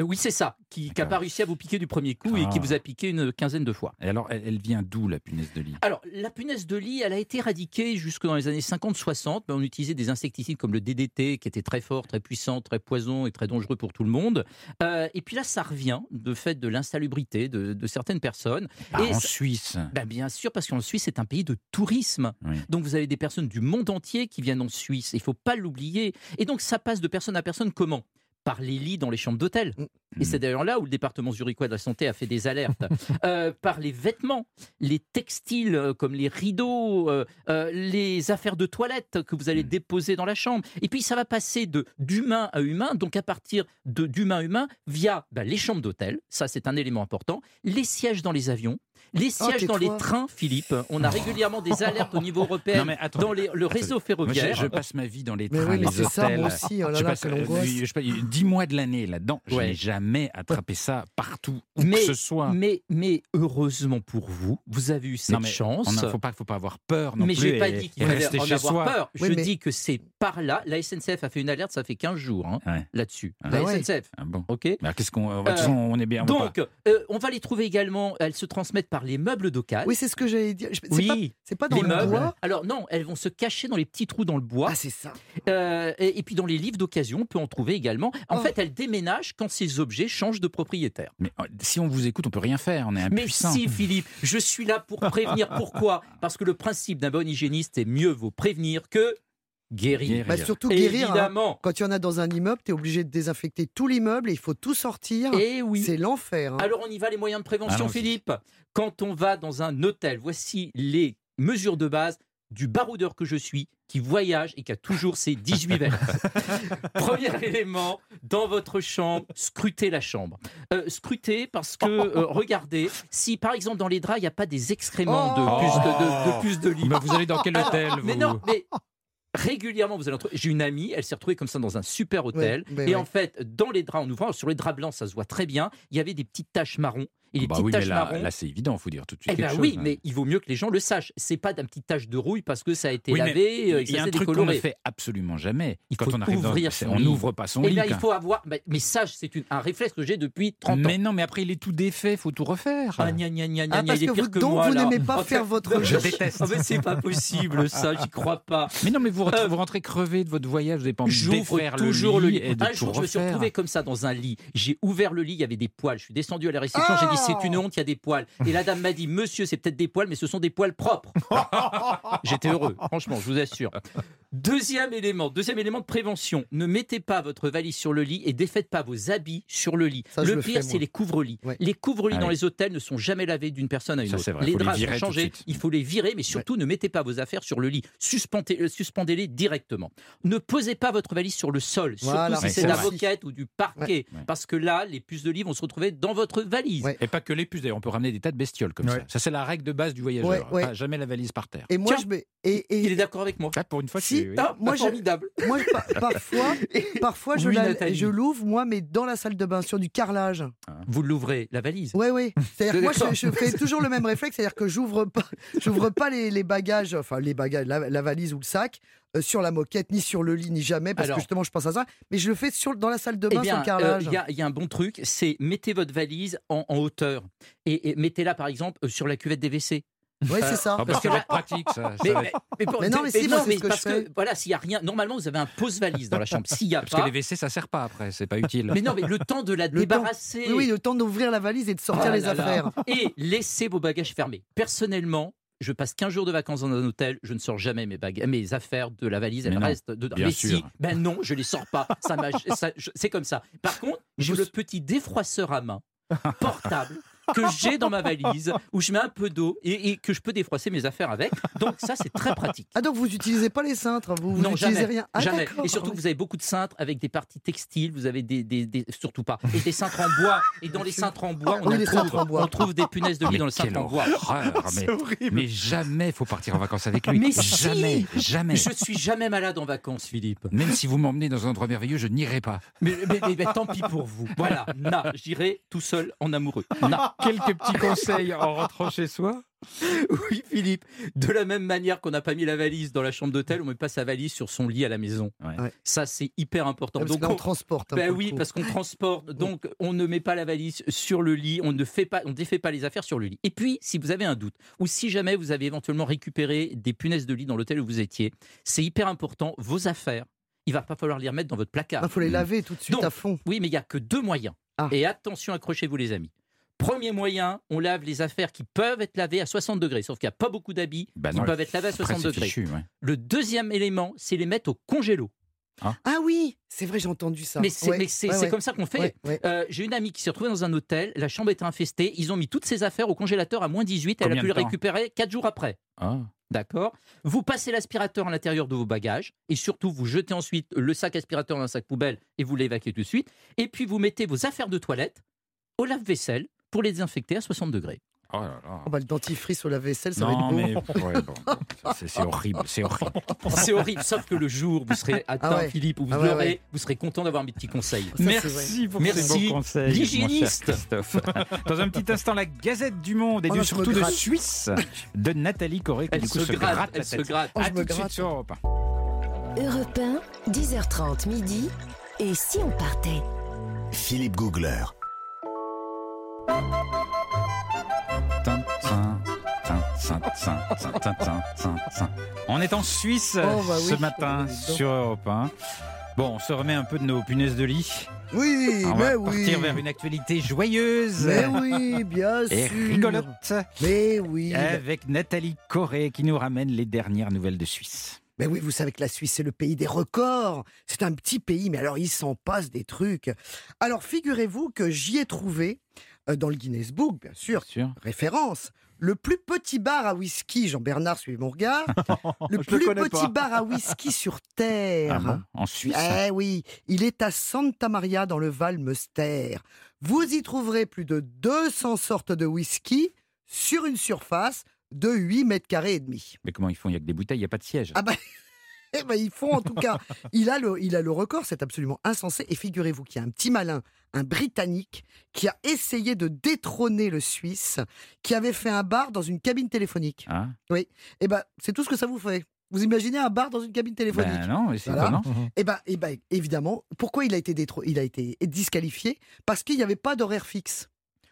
Euh, oui, c'est ça, qui n'a pas réussi à vous piquer du premier coup et qui Ah. vous a piqué une quinzaine de fois. Et alors, elle, elle vient d'où la punaise de lit? Alors, la punaise de lit, elle a été éradiquée jusque dans les années 50-60. mais On utilisait des insecticides comme le DDT, qui était très fort, très puissant, très poison et très dangereux pour tout le monde. Euh, et puis là, ça revient de fait de l'insalubrité de, de certaines personnes. Ah, et En ça- Suisse. Ben, bien sûr, parce qu'en Suisse, c'est un pays de tourisme. Oui. Donc, vous avez des personnes du monde entier qui viennent en Suisse. Il faut pas l'oublier. Et donc, ça passe de personne à personne comment? Par les lits dans les chambres d'hôtel. Et c'est d'ailleurs là où le département zurichois de la santé a fait des alertes. Euh, par les vêtements, les textiles euh, comme les rideaux, euh, euh, les affaires de toilette que vous allez déposer dans la chambre. Et puis ça va passer de d'humain à humain, donc à partir de d'humain à humain, via ben, les chambres d'hôtel, ça c'est un élément important, les sièges dans les avions, les sièges dans les trains, Philippe. On a régulièrement des alertes au niveau européen Non, mais attends. dans les- le réseau Moi, je, ferroviaire. je passe ma vie dans les Mais trains, oui, mais les c'est ça, hôtels. moi aussi. Oh là je là, je 10 mois de l'année là-dedans. Je Ouais. n'ai jamais attrapé ça partout, où Mais- que ce soit. Mais, mais heureusement pour vous, vous avez eu cette Non, mais chance. On ne faut pas, faut pas avoir peur non mais plus. je n'ai pas dit qu'il fallait en avoir soi. peur. Oui, je mais- dis que c'est par là. La SNCF a fait une alerte, ça fait 15 jours hein, Ouais. là-dessus. Ah la ouais. SNCF. Ah bon. OK Mais alors, qu'est-ce qu'on. Euh, on est bien. on va Donc, euh, on va les trouver également. Elles se transmettent par les meubles d'occasion. Oui, c'est ce que j'allais dire. C'est Oui, pas, c'est pas dans les le meubles. bois Alors non, elles vont se cacher dans les petits trous dans le bois. Ah, c'est ça. Euh, et, et puis dans les livres d'occasion, on peut en trouver également. En Oh. fait, elles déménagent quand ces objets changent de propriétaire. Mais euh, si on vous écoute, on peut rien faire. On est Mais impuissant. si, Philippe, je suis là pour prévenir. Pourquoi? Parce que le principe d'un bon hygiéniste est mieux vaut prévenir que guérir. Guérir. Bah, surtout guérir. hein. Évidemment. Quand il y en a dans un immeuble, tu es obligé de désinfecter tout l'immeuble et il faut tout sortir. Et oui. C'est l'enfer. hein. Alors on y va les moyens de prévention, Allons-y. Philippe? Quand on va dans un hôtel, voici les mesures de base du baroudeur que je suis, qui voyage et qui a toujours ses 18 verres. Premier élément, dans votre chambre, scrutez la chambre. Euh, scrutez parce que, euh, regardez, si par exemple dans les draps, il n'y a pas des excréments de, Oh puces de, de- de puces de lit. Mais vous allez dans quel hôtel Mais non, mais régulièrement, vous allez en trouver. J'ai une amie, elle s'est retrouvée comme ça dans un super hôtel. Ouais, et ouais. en fait, dans les draps, en ouvrant, sur les draps blancs, ça se voit très bien, il y avait des petites taches marron. Et les Bah petites oui, mais taches là, marron. là c'est évident, il faut dire tout de suite Eh quelque ben chose. oui, hein. mais il vaut mieux que les gens le sachent. C'est pas d'un petit tache de rouille parce que ça a été Oui, mais lavé euh, et il y a ça un s'est truc qu'on ne fait absolument jamais. Il Quand faut on arrive ouvrir on lit. n'ouvre pas son Eh lit. bien, il quand- faut avoir. Mais, mais ça, c'est un réflexe que j'ai depuis 30 Mais ans. non, mais après il est tout défait, il faut tout refaire. Ah, gna, gna, gna, gna, Ah, gna, parce il est que pire vous- que donc moi, vous là. n'aimez pas faire votre- Je déteste. Ah, mais c'est pas possible, ça, j'y crois pas. Mais non, mais vous, rentrez- Euh, vous rentrez crevé de votre voyage, vous n'avez pas envie de toujours le lit. et Un jour, je me suis retrouvé comme ça dans un lit. J'ai ouvert le lit, il y avait des poils. Je suis descendu à la réception, j'ai dit c'est une honte, il y a des poils. Et la dame m'a dit monsieur, c'est peut-être des poils, mais ce sont des poils propres. J'étais heureux, franchement, je vous assure. Deuxième élément, deuxième élément de prévention. Ne mettez pas votre valise sur le lit et défaites pas vos habits sur le lit. Ça, le pire, c'est les couvre-lits. Ouais. Les couvre-lits Ah dans oui. les hôtels ne sont jamais lavés d'une personne à une Ça, autre. vrai, les draps sont changés, il faut les virer, mais surtout ne mettez pas vos affaires sur le lit. Suspendez- euh, Suspendez-les directement. Ne posez pas votre valise sur le sol, surtout Voilà. si Ouais, c'est de la moquette ou du parquet, Ouais. parce que là, les puces de lit vont se retrouver dans votre valise. Ouais. Et pas que les puces, d'ailleurs, on peut ramener des tas de bestioles comme Ouais. ça. Ça, c'est la règle de base du voyageur. Ouais, ouais. Pas jamais la valise par terre. Et moi, Tiens. je mets. Et, et- Il est d'accord avec moi pour une fois, si, oui, oui. Ah, Moi, formidable. Moi, parfois, parfois je, la- je l'ouvre, moi, mais dans la salle de bain, sur du carrelage. Vous l'ouvrez, la valise? Oui, oui. C'est-à-dire que moi, je, je fais toujours le même réflexe, c'est-à-dire que j'ouvre pas, j'ouvre pas les, les bagages, enfin les bagages, la, la valise ou le sac, euh, sur la moquette, ni sur le lit, ni jamais, parce Alors. que justement, je pense à ça. Mais je le fais sur, dans la salle de Eh bain, bien, sur le carrelage. il y, a- il y a un bon truc, c'est mettez votre valise en, en hauteur et, et mettez-la par exemple euh, sur la cuvette des WC. Oui, c'est ça. Ah, parce que être pratique, ça. ça Mais, va mais- être- mais pour- Mais non, mais si, moi, c'est mais ce que parce je fais. que voilà, s'il y a rien, normalement vous avez un pose-valise dans la chambre. S'il y a Parce pas, que les WC, ça sert pas après, c'est pas utile. mais non, mais le temps de la Le temps. débarrasser. Oui, oui, le temps d'ouvrir la valise et de sortir Ah les là là. affaires. Et laissez vos bagages fermés. Personnellement, je passe 15 jours de vacances dans un hôtel, je ne sors jamais mes, bagages, mes affaires de la valise, elles restent dedans. bien mais sûr. si, ben non, je les sors pas. Ça c'est comme ça. Par contre, j'ai le petit défroisseur à main portable que j'ai dans ma valise où je mets un peu d'eau et, et que je peux défroisser mes affaires avec. Donc ça, c'est très pratique. Ah, donc vous n'utilisez pas les cintres, vous, vous non, n'utilisez jamais, rien. Ah, jamais. Et surtout, vous avez beaucoup de cintres avec des parties textiles. Vous avez des, des- des- surtout pas et des cintres en bois. Et dans les cintres en bois, on, Oui, en les trouve, cintres en bois. on trouve des punaises de lit Mais dans le quelle cintre en bois. horreur, mais, horrible. mais jamais faut partir en vacances avec lui. Mais si jamais, jamais. Je suis jamais malade en vacances, Philippe. Même si vous m'emmenez dans un endroit merveilleux, je n'irai pas. Mais, mais- mais- mais tant pis pour vous. Voilà, na, j'irai tout seul en amoureux. Na. Quelques petits conseils en rentrant chez soi Oui, Philippe. De la même manière qu'on n'a pas mis la valise dans la chambre d'hôtel, on met pas sa valise sur son lit à la maison. Ouais. Ça, c'est hyper important. Parce que Donc, on on- transporte. Ben oui, parce qu'on transporte, donc on ne met pas la valise sur le lit, on ne fait pas, on défait pas les affaires sur le lit. Et puis, si vous avez un doute, ou si jamais vous avez éventuellement récupéré des punaises de lit dans l'hôtel où vous étiez, c'est hyper important, vos affaires, il va pas falloir les remettre dans votre placard. Il faut les laver tout de suite Donc, à fond. Oui, mais il y a que deux moyens. Ah. Et attention, accrochez-vous les amis. Premier moyen, on lave les affaires qui peuvent être lavées à 60 degrés, sauf qu'il n'y a pas beaucoup d'habits Bah qui non. peuvent être lavés à Après, 60 c'est degrés. fichu, ouais. Le deuxième élément, c'est les mettre au congélo. Ah oui, c'est vrai, j'ai entendu ça. Mais c'est Ouais, ouais, ouais. comme ça qu'on fait. Ouais, ouais. Euh, J'ai une amie qui s'est retrouvée dans un hôtel, la chambre était infestée, ils ont mis toutes ses affaires au congélateur à moins 18, elle Combien a pu les récupérer 4 jours après. Ah. D'accord Vous passez l'aspirateur à l'intérieur de vos bagages et surtout vous jetez ensuite le sac aspirateur dans un sac poubelle et vous l'évacuez tout de suite. Et puis vous mettez vos affaires de toilette au lave-vaisselle pour les désinfecter à 60 degrés. Oh là là. Oh, bah, le dentifrice au lave-vaisselle, ça va être ouais, bon, ça, c'est horrible, c'est horrible. C'est horrible, sauf que le jour où vous serez atteint, Ah ouais. Philippe, où vous Ah ouais, ouais. vous serez content d'avoir mes petits conseils. Ça. Merci pour Merci, ces bons conseils, l'hygiéniste. Dans un petit instant, la Gazette du Monde et Oh du surtout de. Suisse de Nathalie qui Elle du coup se se gratte, gratte elle la se tête. gratte. Oh, À je tout me de suite gratte. sur Europe 1. Europe 1, 10h30 midi. Et si on partait? Philippe Googler. On est en Suisse Oh, bah ce matin sur Europe 1. Bon, on se remet un peu de nos punaises de lit. Oui, on mais va oui. partir vers une actualité joyeuse Mais oui, bien et sûr. rigolote Mais oui. avec Nathalie Corée qui nous ramène les dernières nouvelles de Suisse. Mais oui, vous savez que la Suisse, c'est le pays des records. C'est un petit pays, mais alors il s'en passe des trucs. Alors figurez-vous que j'y ai trouvé, dans le Guinness Book, bien sûr, Sûr référence, le plus petit bar à whisky, Jean-Bernard, suivez mon regard, le plus petit pas. bar à whisky sur Ah Terre. bon En Suisse Eh oui, il est à Santa Maria dans le Val Meuster. Vous y trouverez plus de 200 sortes de whisky sur une surface de 8 mètres carrés et demi. Mais comment ils font? Il n'y a que des bouteilles, il n'y a pas de siège. Ah bah, eh ben, ils font en tout cas. Il a le, il a le record, c'est absolument insensé. Et figurez-vous qu'il y a un petit malin, un Britannique, qui a essayé de détrôner le Suisse, qui avait fait un bar dans une cabine téléphonique. Ah, Eh ben, c'est tout ce que ça vous fait. Vous imaginez un bar dans une cabine téléphonique? Ben non, c'est Voilà. étonnant. Eh ben, eh ben, évidemment, pourquoi il a été, détro- il a été disqualifié? Parce qu'il n'y avait pas d'horaire fixe.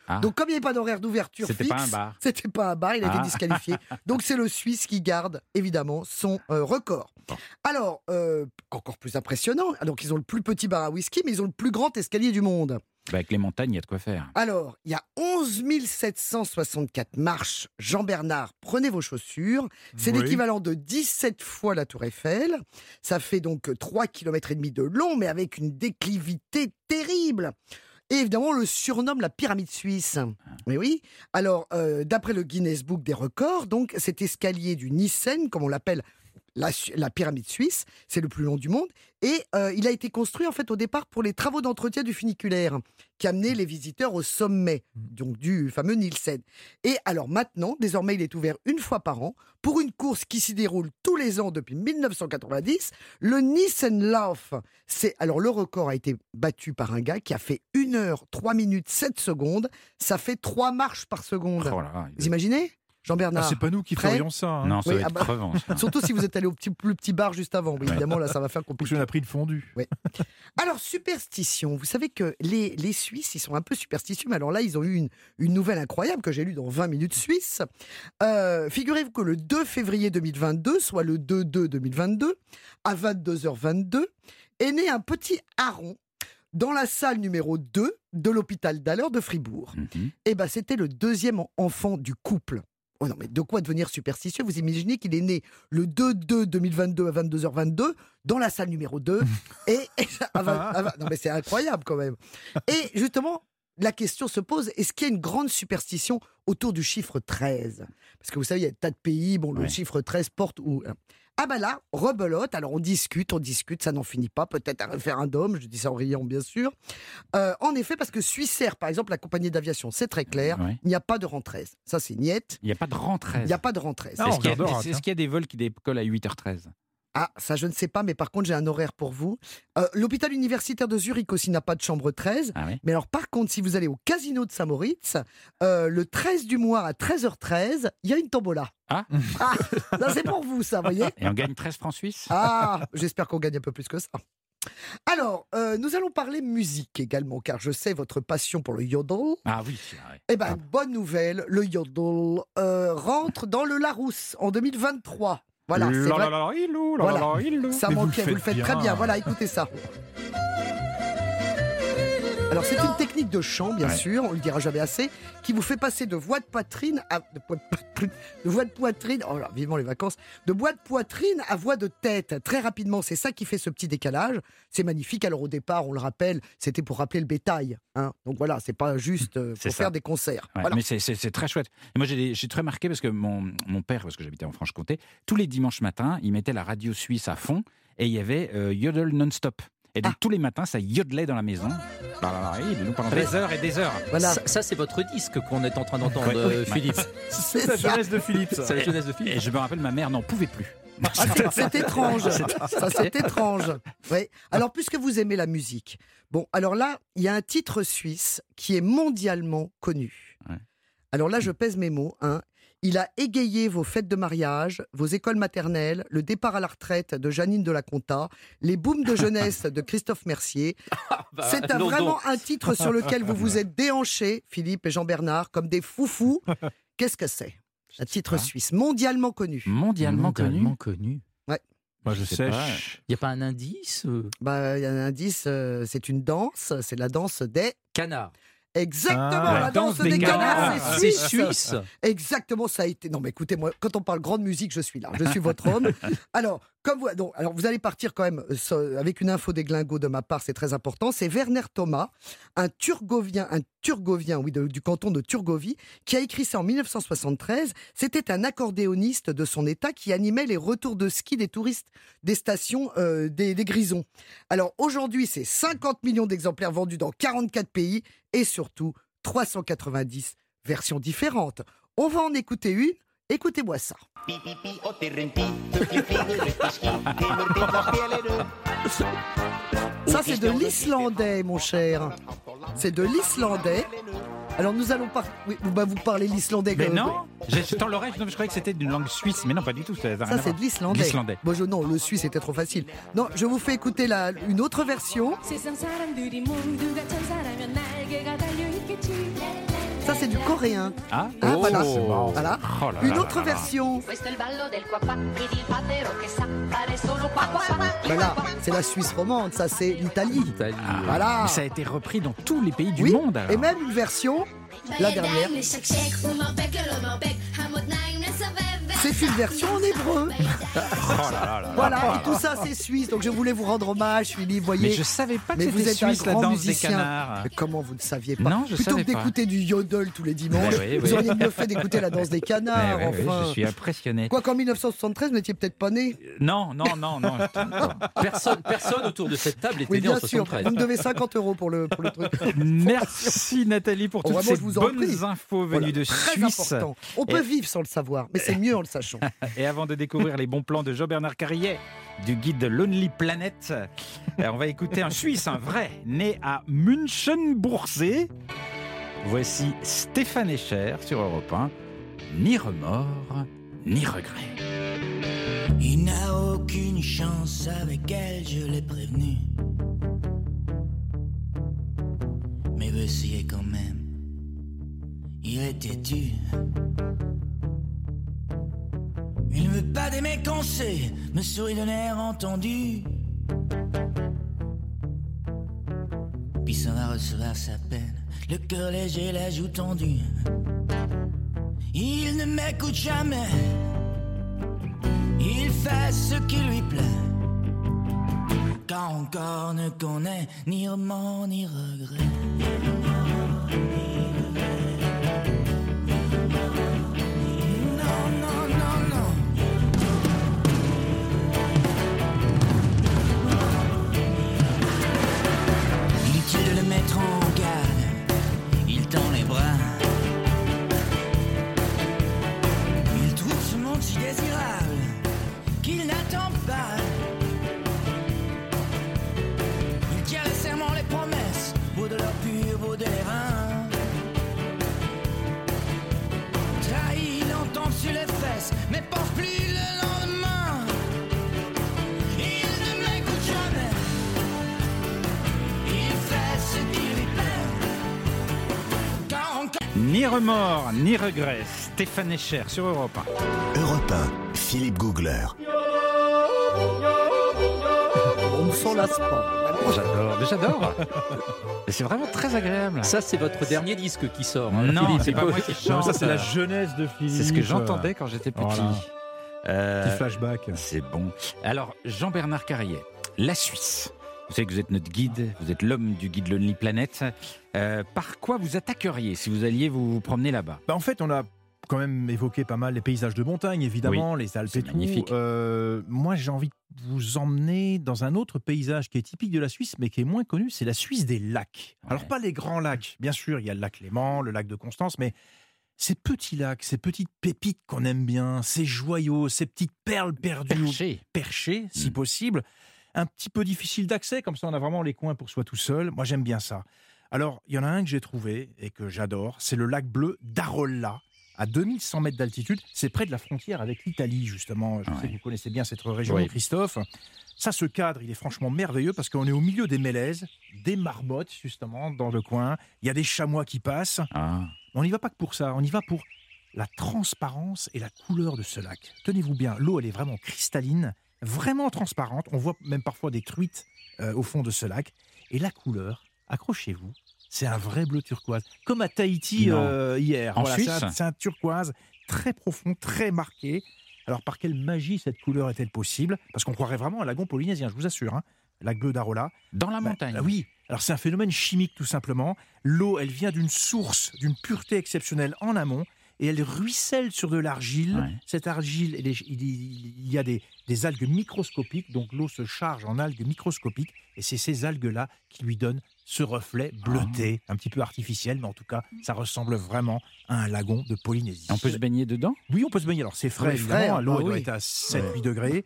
Ah. Donc, comme il n'y avait pas d'horaire d'ouverture C'était fixe, pas un bar. c'était pas un bar, il a Ah. été disqualifié. Donc, c'est le Suisse qui garde, évidemment, son euh, record. Bon. Alors, euh, encore plus impressionnant, donc ils ont le plus petit bar à whisky, mais ils ont le plus grand escalier du monde. Bah, avec les montagnes, il y a de quoi faire. Alors, il y a 11 764 marches. Jean-Bernard, prenez vos chaussures. C'est Oui. l'équivalent de 17 fois la Tour Eiffel. Ça fait donc 3 km et demi de long, mais avec une déclivité terrible. Et évidemment, on le surnomme la pyramide suisse. Mais oui. Alors, euh, d'après le Guinness Book des records, donc cet escalier du Nissen, comme on l'appelle, la, pyramide suisse, c'est le plus long du monde, et euh, il a été construit en fait au départ pour les travaux d'entretien du funiculaire qui amenaient les visiteurs au sommet donc du fameux Nielsen. Et alors maintenant, désormais, il est ouvert une fois par an pour une course qui s'y déroule tous les ans depuis 1990, le Nissenlauf. C'est alors le record a été battu par un gars qui a fait 1 heure 3 minutes 7 secondes. Ça fait 3 marches par seconde. Oh là Vous imaginez? Jean-Bernard Ah, c'est pas nous qui ferions ça. hein. Non, ça Oui, va ah être bah- crevant. ça. Surtout si vous êtes allé au petit, plus petit bar juste avant. Oui, évidemment, là, ça va faire compliqué. on a pris le fondu. Alors, superstition. Vous savez que les, les Suisses, ils sont un peu superstitieux. Mais alors là, ils ont eu une, une nouvelle incroyable que j'ai lue dans 20 minutes suisses. Euh, Figurez-vous que le 2 février 2022, soit le 2-2-2022, à 22h22, est né un petit hareng dans la salle numéro 2 de l'hôpital d'Alors de Fribourg. Mhm. Eh ben, c'était le deuxième en- enfant du couple. Oh non, mais de quoi devenir superstitieux? Vous imaginez qu'il est né le 2-2-2022 à 22h22 dans la salle numéro 2 et, et à vingt- à vingt- non mais c'est incroyable quand même. Et justement, la question se pose est-ce qu'il y a une grande superstition autour du chiffre 13 Parce que vous savez, il y a des tas de pays, bon, le chiffre 13 porte où ah bah là, rebelote, alors on discute, on discute, ça n'en finit pas, peut-être un référendum, je dis ça en riant bien sûr. Euh, en effet, parce que Suissair, par exemple, la compagnie d'aviation, c'est très clair, Ouais. il n'y a pas de rang 13. Ça c'est niette, Il n'y a pas de rentrée. il n'y a pas de rang 13. Ah, Est-ce qu'il y a des vols qui décollent à 8h13 Ah, ça je ne sais pas, mais par contre j'ai un horaire pour vous. Euh, L'hôpital universitaire de Zurich aussi n'a pas de chambre 13. Ah oui Mais alors par contre, si vous allez au casino de Saint-Moritz, euh, le 13 du mois à 13h13, il y a une tombola. Ah. Ah, ça c'est pour vous ça, voyez Et on gagne 13 francs suisses? Ah, j'espère qu'on gagne un peu plus que ça. Alors, euh, nous allons parler musique également, car je sais votre passion pour le yodel. Ah oui, c'est vrai. Eh bien, bonne nouvelle, le yodel euh, rentre dans le Larousse en 2023. Voilà, c'est vrai. Voilà. Ça Mais vous le manquait, vous le faites très bien. Voilà, écoutez ça. Alors c'est une technique de chant, bien Ouais. sûr, on le dira jamais assez, qui vous fait passer de voix de poitrine à de, voix de poitrine, de voix de poitrine, oh là, vivement les vacances, de voix de poitrine à voix de tête, très rapidement. C'est ça qui fait ce petit décalage. C'est magnifique. Alors au départ, on le rappelle, c'était pour rappeler le bétail. hein. Donc voilà, c'est pas juste euh, pour ça. faire des concerts. Ouais, Voilà. Mais c'est- très chouette. Et moi, j'ai très marqué parce que mon, mon père, parce que j'habitais en Franche-Comté, tous les dimanches matins, il mettait la radio suisse à fond et il y avait euh, Yodel non-stop. Et donc, Ah. tous les matins, ça yodelait dans la maison. Il nous pendant des heures et des heures. Voilà. Ça, ça, c'est votre disque qu'on est en train d'entendre, euh. Philippe. C'est la ça. jeunesse de Philippe. ça. C'est la jeunesse de Philippe. Et je me rappelle, ma mère n'en pouvait plus. Ah, c'est- c'est étrange. Ça, c'est étrange. Oui. Alors, puisque vous aimez la musique, bon, alors là, il y a un titre suisse qui est mondialement connu. Ouais. Alors là, je pèse mes mots. Hein. Il a égayé vos fêtes de mariage, vos écoles maternelles, le départ à la retraite de Janine de la Conta, les booms de jeunesse de Christophe Mercier. Bah, C'est un- non, vraiment non. un titre sur lequel vous vous êtes déhanchés, Philippe et Jean-Bernard, comme des foufous. Qu'est-ce que c'est? Un titre pas. suisse mondialement connu. Mondialement, Mondialement connu. Moi, je sais. Il n'y a pas un indice euh, Bah, il y a un indice, euh, c'est une danse, c'est la danse des. Canard. Exactement, Ah, la, danse, danse des, des canards, canards. c'est C'est suisse. suisse. Exactement, ça a été. Non, mais écoutez, moi, quand on parle grande musique, je suis là. Je suis votre homme. Alors, comme vous, alors vous allez partir quand même euh, avec une info des glingos de ma part, c'est très important. C'est Werner Thomas, un Turgovien, un oui, du canton de Turgovie, qui a écrit ça en 1973. C'était un accordéoniste de son état qui animait les retours de ski des touristes des stations euh, des Grisons. Alors aujourd'hui, c'est 50 millions d'exemplaires vendus dans 44 pays et surtout 390 versions différentes. On va en écouter une. Écoutez-moi ça. Ça, c'est de l'islandais, mon cher. C'est de l'islandais. Alors, nous allons par... oui, bah, vous parlez l'islandais. Mais non, j'étais l'oreille, je croyais que c'était d'une langue suisse, mais non, pas du tout. Ça, c'est de l'islandais. L'islandais. Bon, je, non, le suisse était trop facile. Non, je vous fais écouter la, une autre version. Ça, c'est du coréen. Ah, Ah, voilà. c'est marrant. Voilà. Oh là Une là autre là version. Voilà, c'est la Suisse romande. Ça, c'est l'Italie. Italie. Ah, Voilà. mais ça a été repris dans tous les pays du Oui, monde. alors. et même une version, la dernière. C'est une version en hébreu. Oh là là là. Voilà, et tout ça c'est suisse. Donc je voulais vous rendre hommage, Philippe. Voyez. Mais je savais pas que Mais vous c'était êtes un suisse la grand danse musicien. des canards. Mais comment vous ne saviez pas Non, je Plutôt savais que d'écouter du yodel tous les dimanches, Ben oui, vous auriez mieux fait d'écouter la danse des canards. Enfin. je suis impressionné. Quoi qu'en 1973, vous n'étiez peut-être pas né. Non, non, non, non. Personne, personne autour de cette table était Oui, né en bien sûr. 73. Vous me devez 50 euros pour le, pour le truc. Merci Nathalie pour Oh, toutes vraiment, ces je vous en bonnes prie. infos Voilà, venues de très Suisse. important. On peut vivre sans le savoir, mais c'est mieux en le Et avant de découvrir les bons plans de Jean-Bernard Carrier, du guide de Lonely Planet, euh, on va écouter un Suisse, un vrai, né à Münchenbursee. Voici Stéphane Echer sur Europe 1. Ni remords, ni regrets. Il n'a aucune chance avec elle, je l'ai prévenu. Mais veut essayer quand même. Il est têtu. Il ne veut pas des conseils, me sourit d'un air entendu. Puis s'en va recevoir sa peine, le cœur léger, la joue tendue. Il ne m'écoute jamais. Il fait ce qui lui plaît. Car encore ne connaît ni remords ni regrets. Si désirable qu'il n'attend pas. Il tient les serments, les promesses, beau de leur pur, beau de les reins. Trahi, il entend sur les fesses, mais pense plus le lendemain. Il ne m'écoute jamais. Il fait ce qui lui plaît. Ni remords, ni regrets. Stéphane Echer sur Europe 1. Europe 1, Philippe Googler. On ne s'en lasse pas. J'adore, mais j'adore. C'est vraiment très agréable. Ça, c'est votre dernier disque qui sort. hein, Non, c'est pas moi qui chante. Ça, c'est la jeunesse de Philippe. C'est ce que j'entendais quand j'étais petit. Voilà. Euh, Petit flashback. C'est bon. Alors, Jean-Bernard Carrier, la Suisse. Vous savez que vous êtes notre guide, vous êtes l'homme du guide Lonely Planet. Euh, par quoi vous attaqueriez si vous alliez vous, vous promener là-bas? Bah, en fait, on a quand même évoqué pas mal les paysages de montagne, évidemment, les Alpes et tout. Euh, moi, j'ai envie de vous emmener dans un autre paysage qui est typique de la Suisse, mais qui est moins connu, c'est la Suisse des lacs. Alors, pas les grands lacs. Bien sûr, il y a le lac Léman, le lac de Constance, mais ces petits lacs, ces petites pépites qu'on aime bien, ces joyaux, ces petites perles perdues ou Perché. perché, si Mm. possible. Un petit peu difficile d'accès, comme ça on a vraiment les coins pour soi tout seul. Moi j'aime bien ça. Alors, il y en a un que j'ai trouvé et que j'adore, c'est le lac bleu d'Arolla, à 2100 mètres d'altitude. C'est près de la frontière avec l'Italie, justement. Je sais que vous connaissez bien cette région, Oui. Christophe. Ça, ce cadre, il est franchement merveilleux parce qu'on est au milieu des mélèzes, des marmottes, justement, dans le coin. Il y a des chamois qui passent. Ah. On n'y va pas que pour ça, on y va pour la transparence et la couleur de ce lac. Tenez-vous bien, l'eau elle est vraiment cristalline, vraiment transparente. On voit même parfois des truites euh, au fond de ce lac. Et la couleur, accrochez-vous, c'est un vrai bleu turquoise, comme à Tahiti euh, hier. En Voilà, Suisse c'est un- turquoise très profond, très marqué. Alors par quelle magie cette couleur est-elle possible? Parce qu'on croirait vraiment à un lagon polynésien, je vous assure. Hein. Lac bleu d'Arola. Dans la Bah, montagne. oui, alors c'est un phénomène chimique tout simplement. L'eau, elle vient d'une source, d'une pureté exceptionnelle en amont. Et elle ruisselle sur de l'argile. Ouais. Cette argile, il y a des, des algues microscopiques, donc l'eau se charge en algues microscopiques, et c'est ces algues-là qui lui donnent ce reflet bleuté, Ah. un petit peu artificiel, mais en tout cas, ça ressemble vraiment à un lagon de Polynésie. On peut se baigner dedans? Oui, on peut se baigner. Alors c'est frais, Ouais, évidemment. L'eau bah elle doit oui. être à 7-8 Ouais. degrés.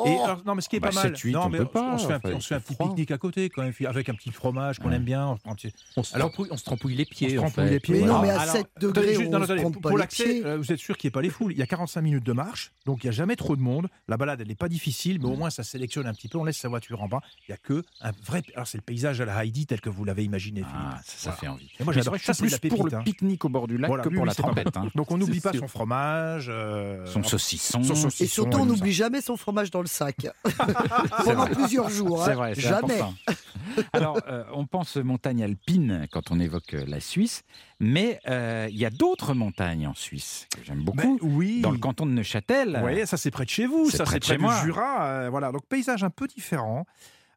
Oh Et alors, non, mais ce qui est Bah, pas mal, 7-8, non, on mais peut pas, on se fait un, on se fait un fait petit pique-nique à côté, quand même, avec un petit fromage qu'on Ouais. aime bien. on On se, Alors, on se trempouille les on pieds. se en trempouille les pieds. Mais non, mais à Alors, 7 attendez, degrés, juste- on non, se attendez, trompe pour pas pour les l'accès, euh, vous êtes sûr qu'il n'y a pas les foules? Il y a 45 minutes de marche, donc il n'y a jamais trop de monde. La balade, elle n'est pas difficile, mais au moins ça sélectionne un petit peu. On laisse sa voiture en bas. Il n'y a que un vrai. Alors, c'est le paysage à la Heidi tel que vous l'avez imaginé, Philippe. Ah, ça, ça Voilà. fait envie. Et moi, j'adore. Ça, plus pour le hein. pique-nique au bord du lac Voilà, que pour la tempête. hein. Donc on n'oublie pas son fromage. euh, Son saucisson. Son saucisson. Et surtout, on n'oublie jamais son fromage dans le sac. C'est Pendant vrai. plusieurs jours. C'est hein. vrai, Jamais. important. Alors, euh, on pense montagne alpine quand on évoque euh, la Suisse, mais euh, il y a d'autres montagnes en Suisse que j'aime beaucoup. Ben oui. Dans le canton de Neuchâtel. Vous voyez, ça c'est près de chez vous, C'est ça près c'est près chez du. Jura. euh, voilà, donc paysage un peu différent.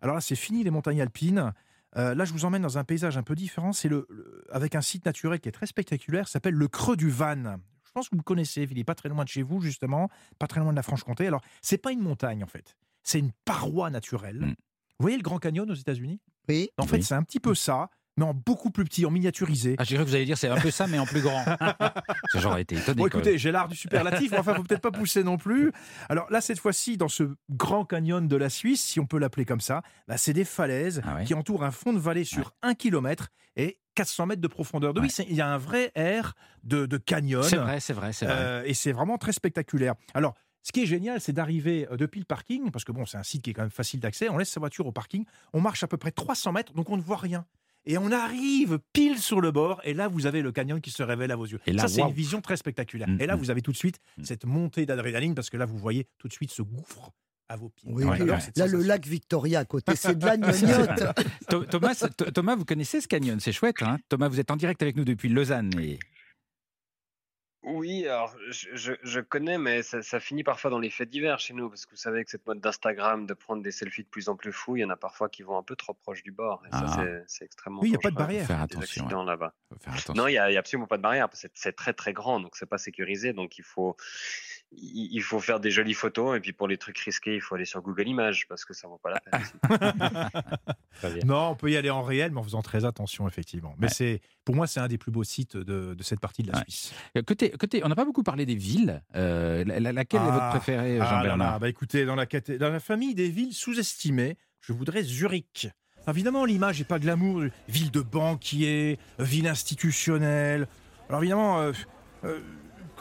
Alors là, c'est fini les montagnes alpines. Euh, là, je vous emmène dans un paysage un peu différent. C'est le, le- avec un site naturel qui est très spectaculaire. S'appelle le Creux du Van. Je pense que vous le connaissez. Il est pas très loin de chez vous, justement, pas très loin de la Franche-Comté. Alors, c'est pas une montagne en fait. C'est une paroi naturelle. Mm. Vous voyez le Grand Canyon aux États-Unis? Oui. En fait, Oui. c'est un petit peu ça, mais en beaucoup plus petit, en miniaturisé. Ah, j'ai cru que vous alliez dire c'est un peu ça, mais en plus grand. J'aurais été étonné. Bon, écoutez, j'ai l'art du superlatif, mais enfin, faut peut-être pas pousser non plus. Alors là, cette fois-ci, dans ce grand canyon de la Suisse, si on peut l'appeler comme ça, bah, c'est des falaises Ah ouais qui entourent un fond de vallée sur un kilomètre et 400 mètres de profondeur. Donc Ouais. oui, il y a un vrai air de, de canyon. C'est vrai, c'est vrai, c'est vrai. Euh, et c'est vraiment très spectaculaire. Alors, ce qui est génial, c'est d'arriver euh, depuis le parking, parce que bon, c'est un site qui est quand même facile d'accès. On laisse sa voiture au parking, on marche à peu près 300 mètres, donc on ne voit rien. Et on arrive pile sur le bord, et là, vous avez le canyon qui se révèle à vos yeux. Et là, Ça, c'est une vision très spectaculaire. Mm, et là, mm. vous avez tout de suite Mm. cette montée d'adrénaline, parce que là, vous voyez tout de suite ce gouffre à vos pieds. Oui, alors, ouais. Là, le lac Victoria à côté, c'est de la gnognotte. Tho- Thomas, Th- Thomas, vous connaissez ce canyon, c'est chouette. Hein Thomas, vous êtes en direct avec nous depuis Lausanne. Et... Oui, alors je, je- je connais, mais ça, ça finit parfois dans les faits divers chez nous, parce que vous savez que cette mode d'Instagram de prendre des selfies de plus en plus fous, il y en a parfois qui vont un peu trop proche du bord. Et ça, Ah. c'est- c'est extrêmement Oui, il y a pas de barrière. Faire Des attention, accidents là-bas. Non, il n'y a, a absolument pas de barrière, parce que c'est- c'est très très grand, donc c'est pas sécurisé, donc il faut, il, faut faire des jolies photos, et puis pour les trucs risqués, il faut aller sur Google Images, parce que ça vaut pas la peine. Non, on peut y aller en réel, mais en faisant très attention, effectivement. Mais Ouais. c'est, pour moi, c'est un des plus beaux sites de, de cette partie de la Ouais. Suisse. Euh, Côté, côté, on n'a pas beaucoup parlé des villes. Euh, la- la- laquelle est votre Ah, préférée, Ah Jean-Bernard là, bah écoutez, dans la, caté- dans la famille des villes sous-estimées, je voudrais Zurich. Alors, évidemment, l'image n'est pas glamour. Ville de banquier, euh, ville institutionnelle. Alors évidemment, euh, euh,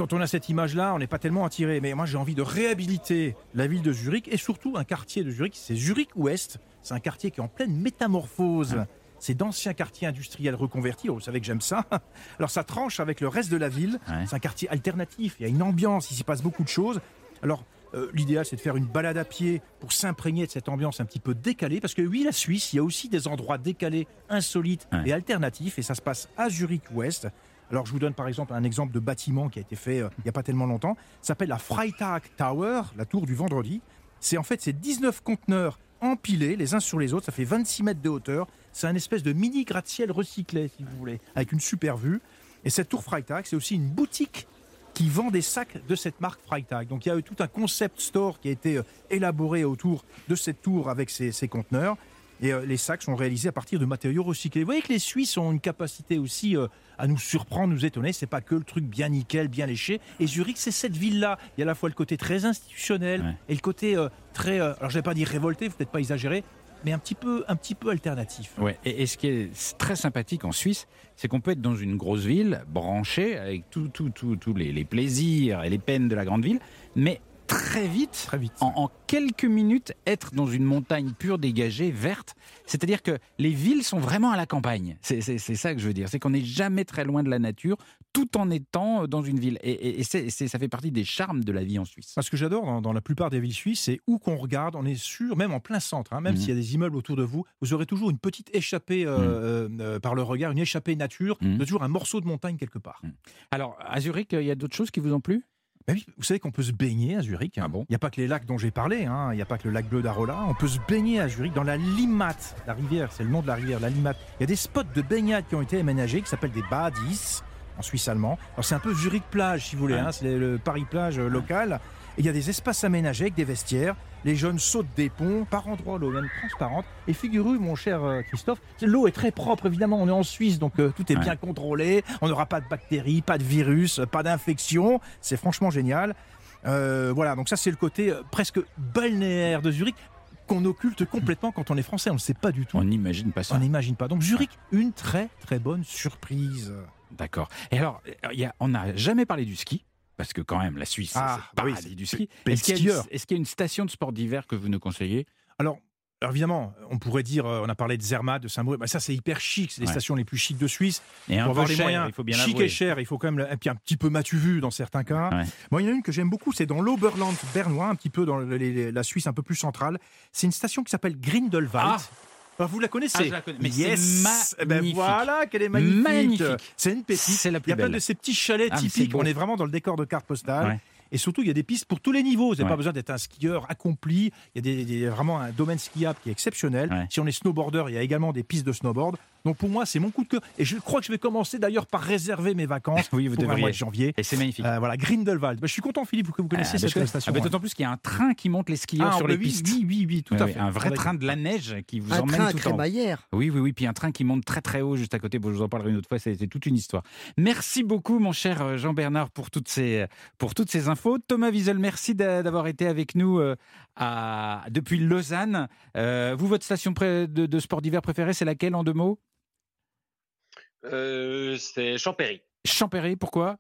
quand on a cette image-là, on n'est pas tellement attiré. Mais moi, j'ai envie de réhabiliter la ville de Zurich et surtout un quartier de Zurich. C'est Zurich Ouest. C'est un quartier qui est en pleine métamorphose. C'est d'anciens quartiers industriels reconvertis. Oh, Vous savez que j'aime ça. Alors ça tranche avec le reste de la ville. Ouais. C'est un quartier alternatif. Il y a une ambiance. Il s'y passe beaucoup de choses. Alors euh, l'idéal, c'est de faire une balade à pied pour s'imprégner de cette ambiance un petit peu décalée. Parce que oui, la Suisse, il y a aussi des endroits décalés, insolites Ouais. et alternatifs. Et ça se passe à Zurich Ouest. Alors, je vous donne par exemple un exemple de bâtiment qui a été fait euh, il n'y a pas tellement longtemps. Ça s'appelle la Freitag Tower, la tour du vendredi. C'est en fait ces 19 conteneurs empilés les uns sur les autres. Ça fait 26 mètres de hauteur. C'est un espèce de mini gratte-ciel recyclé, si vous voulez, avec une super vue. Et cette tour Freitag, c'est aussi une boutique qui vend des sacs de cette marque Freitag. Donc il y a eu tout un concept store qui a été euh, élaboré autour de cette tour avec ces, ces conteneurs. Et euh, les sacs sont réalisés à partir de matériaux recyclés. Vous voyez que les Suisses ont une capacité aussi euh, à nous surprendre, nous étonner. C'est pas que le truc bien nickel, bien léché. Et Zurich, c'est cette ville-là. Il y a à la fois le côté très institutionnel Ouais. et le côté euh, très, alors je vais pas dire révolté, peut-être pas exagérer, mais un petit peu, un petit peu alternatif. Ouais. Et, et ce qui est très sympathique en Suisse, c'est qu'on peut être dans une grosse ville, branchée, avec tous tout, tout, tous les, les plaisirs et les peines de la grande ville, mais très vite, Très vite. en, en quelques minutes, être dans une montagne pure, dégagée, verte. C'est-à-dire que les villes sont vraiment à la campagne. C'est ça que je veux dire. C'est qu'on n'est jamais très loin de la nature, tout en étant dans une ville. Et, ça fait partie des charmes de la vie en Suisse. Parce que j'adore dans, dans la plupart des villes suisses, c'est où qu'on regarde, on est sûr, même en plein centre, hein, même Mhm. s'il y a des immeubles autour de vous, vous aurez toujours une petite échappée euh, euh, euh, par le regard, une échappée nature, de toujours un morceau de montagne quelque part. Alors, à Zurich, il y a d'autres choses qui vous ont plu? Ben oui, vous savez qu'on peut se baigner à Zurich. Ah bon Il n'y a pas que les lacs dont j'ai parlé, hein, il n'y a pas que le lac bleu d'Arola. On peut se baigner à Zurich dans la Limmat. La rivière, c'est le nom de la rivière, la Limmat. Il y a des spots de baignade qui ont été aménagés qui s'appellent des badis en suisse allemand. Alors c'est un peu Zurich plage si vous voulez, Ouais. hein, c'est le Paris plage euh, local. Et il y a des espaces aménagés avec des vestiaires. Les jeunes sautent des ponts, par endroits l'eau est même transparente. Et figurez mon cher euh, Christophe, l'eau est très propre évidemment. On est en Suisse donc euh, tout est Ouais. bien contrôlé. On n'aura pas de bactéries, pas de virus, euh, pas d'infection. C'est franchement génial. Euh, voilà, donc ça c'est le côté presque balnéaire de Zurich qu'on occulte complètement quand on est français. On ne le sait pas du tout. On n'imagine pas ça. On n'imagine pas. Donc Zurich, une très très bonne surprise. D'accord. Et alors, il y a- on n'a jamais parlé du ski. Parce que quand même, la Suisse, Ah, c'est bah oui, du ski. Est-ce qu'il y, a une- est-ce qu'il y a une station de sport d'hiver que vous nous conseillez? Alors, Alors évidemment, on pourrait dire, euh, on a parlé de Zermatt, de Saint-Maurice, bah ça c'est hyper chic, c'est les Ouais. stations les plus chics de Suisse. Et un Pour peu avoir les cher, moyens, il faut bien chic l'avouer. et cher, il faut quand même, et puis un petit peu matu vu dans certains cas. Ouais. Moi, il y en a une que j'aime beaucoup, c'est dans l'Oberland bernois, un petit peu dans les- les- la Suisse un peu plus centrale. C'est une station qui s'appelle Grindelwald. Ah. Vous la connaissez Ah, je la connais. Mais c'est yes Eh ben voilà qu'elle est magnifique. Magnifique. C'est une pépite. C'est la Il plus y a plein de ces petits chalets Ah, typiques. On est vraiment dans le décor de carte postale. Ouais. Et surtout, il y a des pistes pour tous les niveaux. Vous n'avez Ouais. pas besoin d'être un skieur accompli. Il y a des, des- vraiment un domaine skiable qui est exceptionnel. Ouais. Si on est snowboarder, il y a également des pistes de snowboard. Donc pour moi, c'est mon coup de cœur. Et je crois que je vais commencer d'ailleurs par réserver mes vacances Oui, vous pour un devriez. mois de janvier. Et c'est magnifique. Euh, voilà, Grindelwald. Bah, je suis content, Philippe, que vous connaissiez Ah, bah, cette connais. station. Ah, bah, hein. D'autant plus qu'il y a un train qui monte les skieurs Ah, sur bah les oui, pistes. Oui, oui, oui, tout à fait. Un vrai train de la neige qui vous Un emmène train à tout en. Oui, oui, oui. Puis un train qui monte très très haut juste à côté. Bon, je vous en parlerai une autre fois. C'était toute une histoire. Merci beaucoup, mon cher euh, Jean-Bernard, pour toutes ces pour toutes ces infos. Thomas Wiesel, merci d'a- d'avoir été avec nous euh, à, depuis Lausanne. Euh, vous, votre station de sport d'hiver préférée, c'est laquelle en deux mots? Euh, c'est Champéry. Champéry. Pourquoi?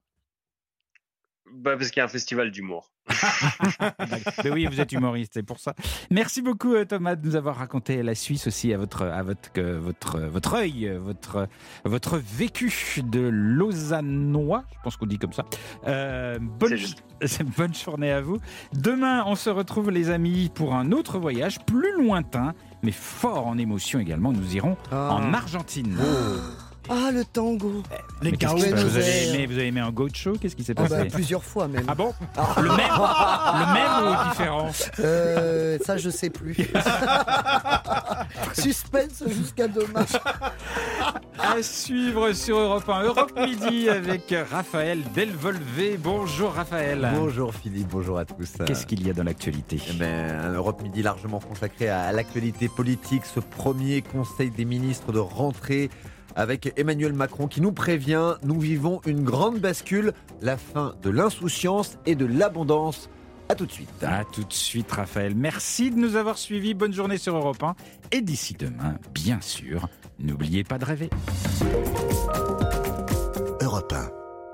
Bah, parce qu'il y a un festival d'humour. Mais oui, vous êtes humoriste, c'est pour ça. Merci beaucoup euh, Thomas de nous avoir raconté la Suisse aussi à votre à votre votre votre œil, votre votre vécu de Lausannois, je pense qu'on dit comme ça. Euh, bonne juste. bonne journée à vous. Demain, on se retrouve les amis pour un autre voyage plus lointain, mais fort en émotion également. Nous irons Ah. en Argentine. Ah, le tango. Les vous, avez aimé, vous avez aimé un gaucho Qu'est-ce qui s'est Ah, passé bah, plusieurs fois même. Ah bon Ah. Le même Le même ou différent Euh, ça, je sais plus. Suspense jusqu'à demain. À suivre sur Europe 1, Europe Midi avec Raphaël Delvolvé. Bonjour Raphaël. Bonjour Philippe, bonjour à tous. Qu'est-ce qu'il y a dans l'actualité Eh ben, un Europe Midi largement consacré à, à l'actualité politique, ce premier Conseil des ministres de rentrée avec Emmanuel Macron qui nous prévient, nous vivons une grande bascule, la fin de l'insouciance et de l'abondance. À tout de suite. À tout de suite Raphaël. Merci de nous avoir suivis. Bonne journée sur Europe 1. Et d'ici demain, bien sûr, n'oubliez pas de rêver. Europe 1.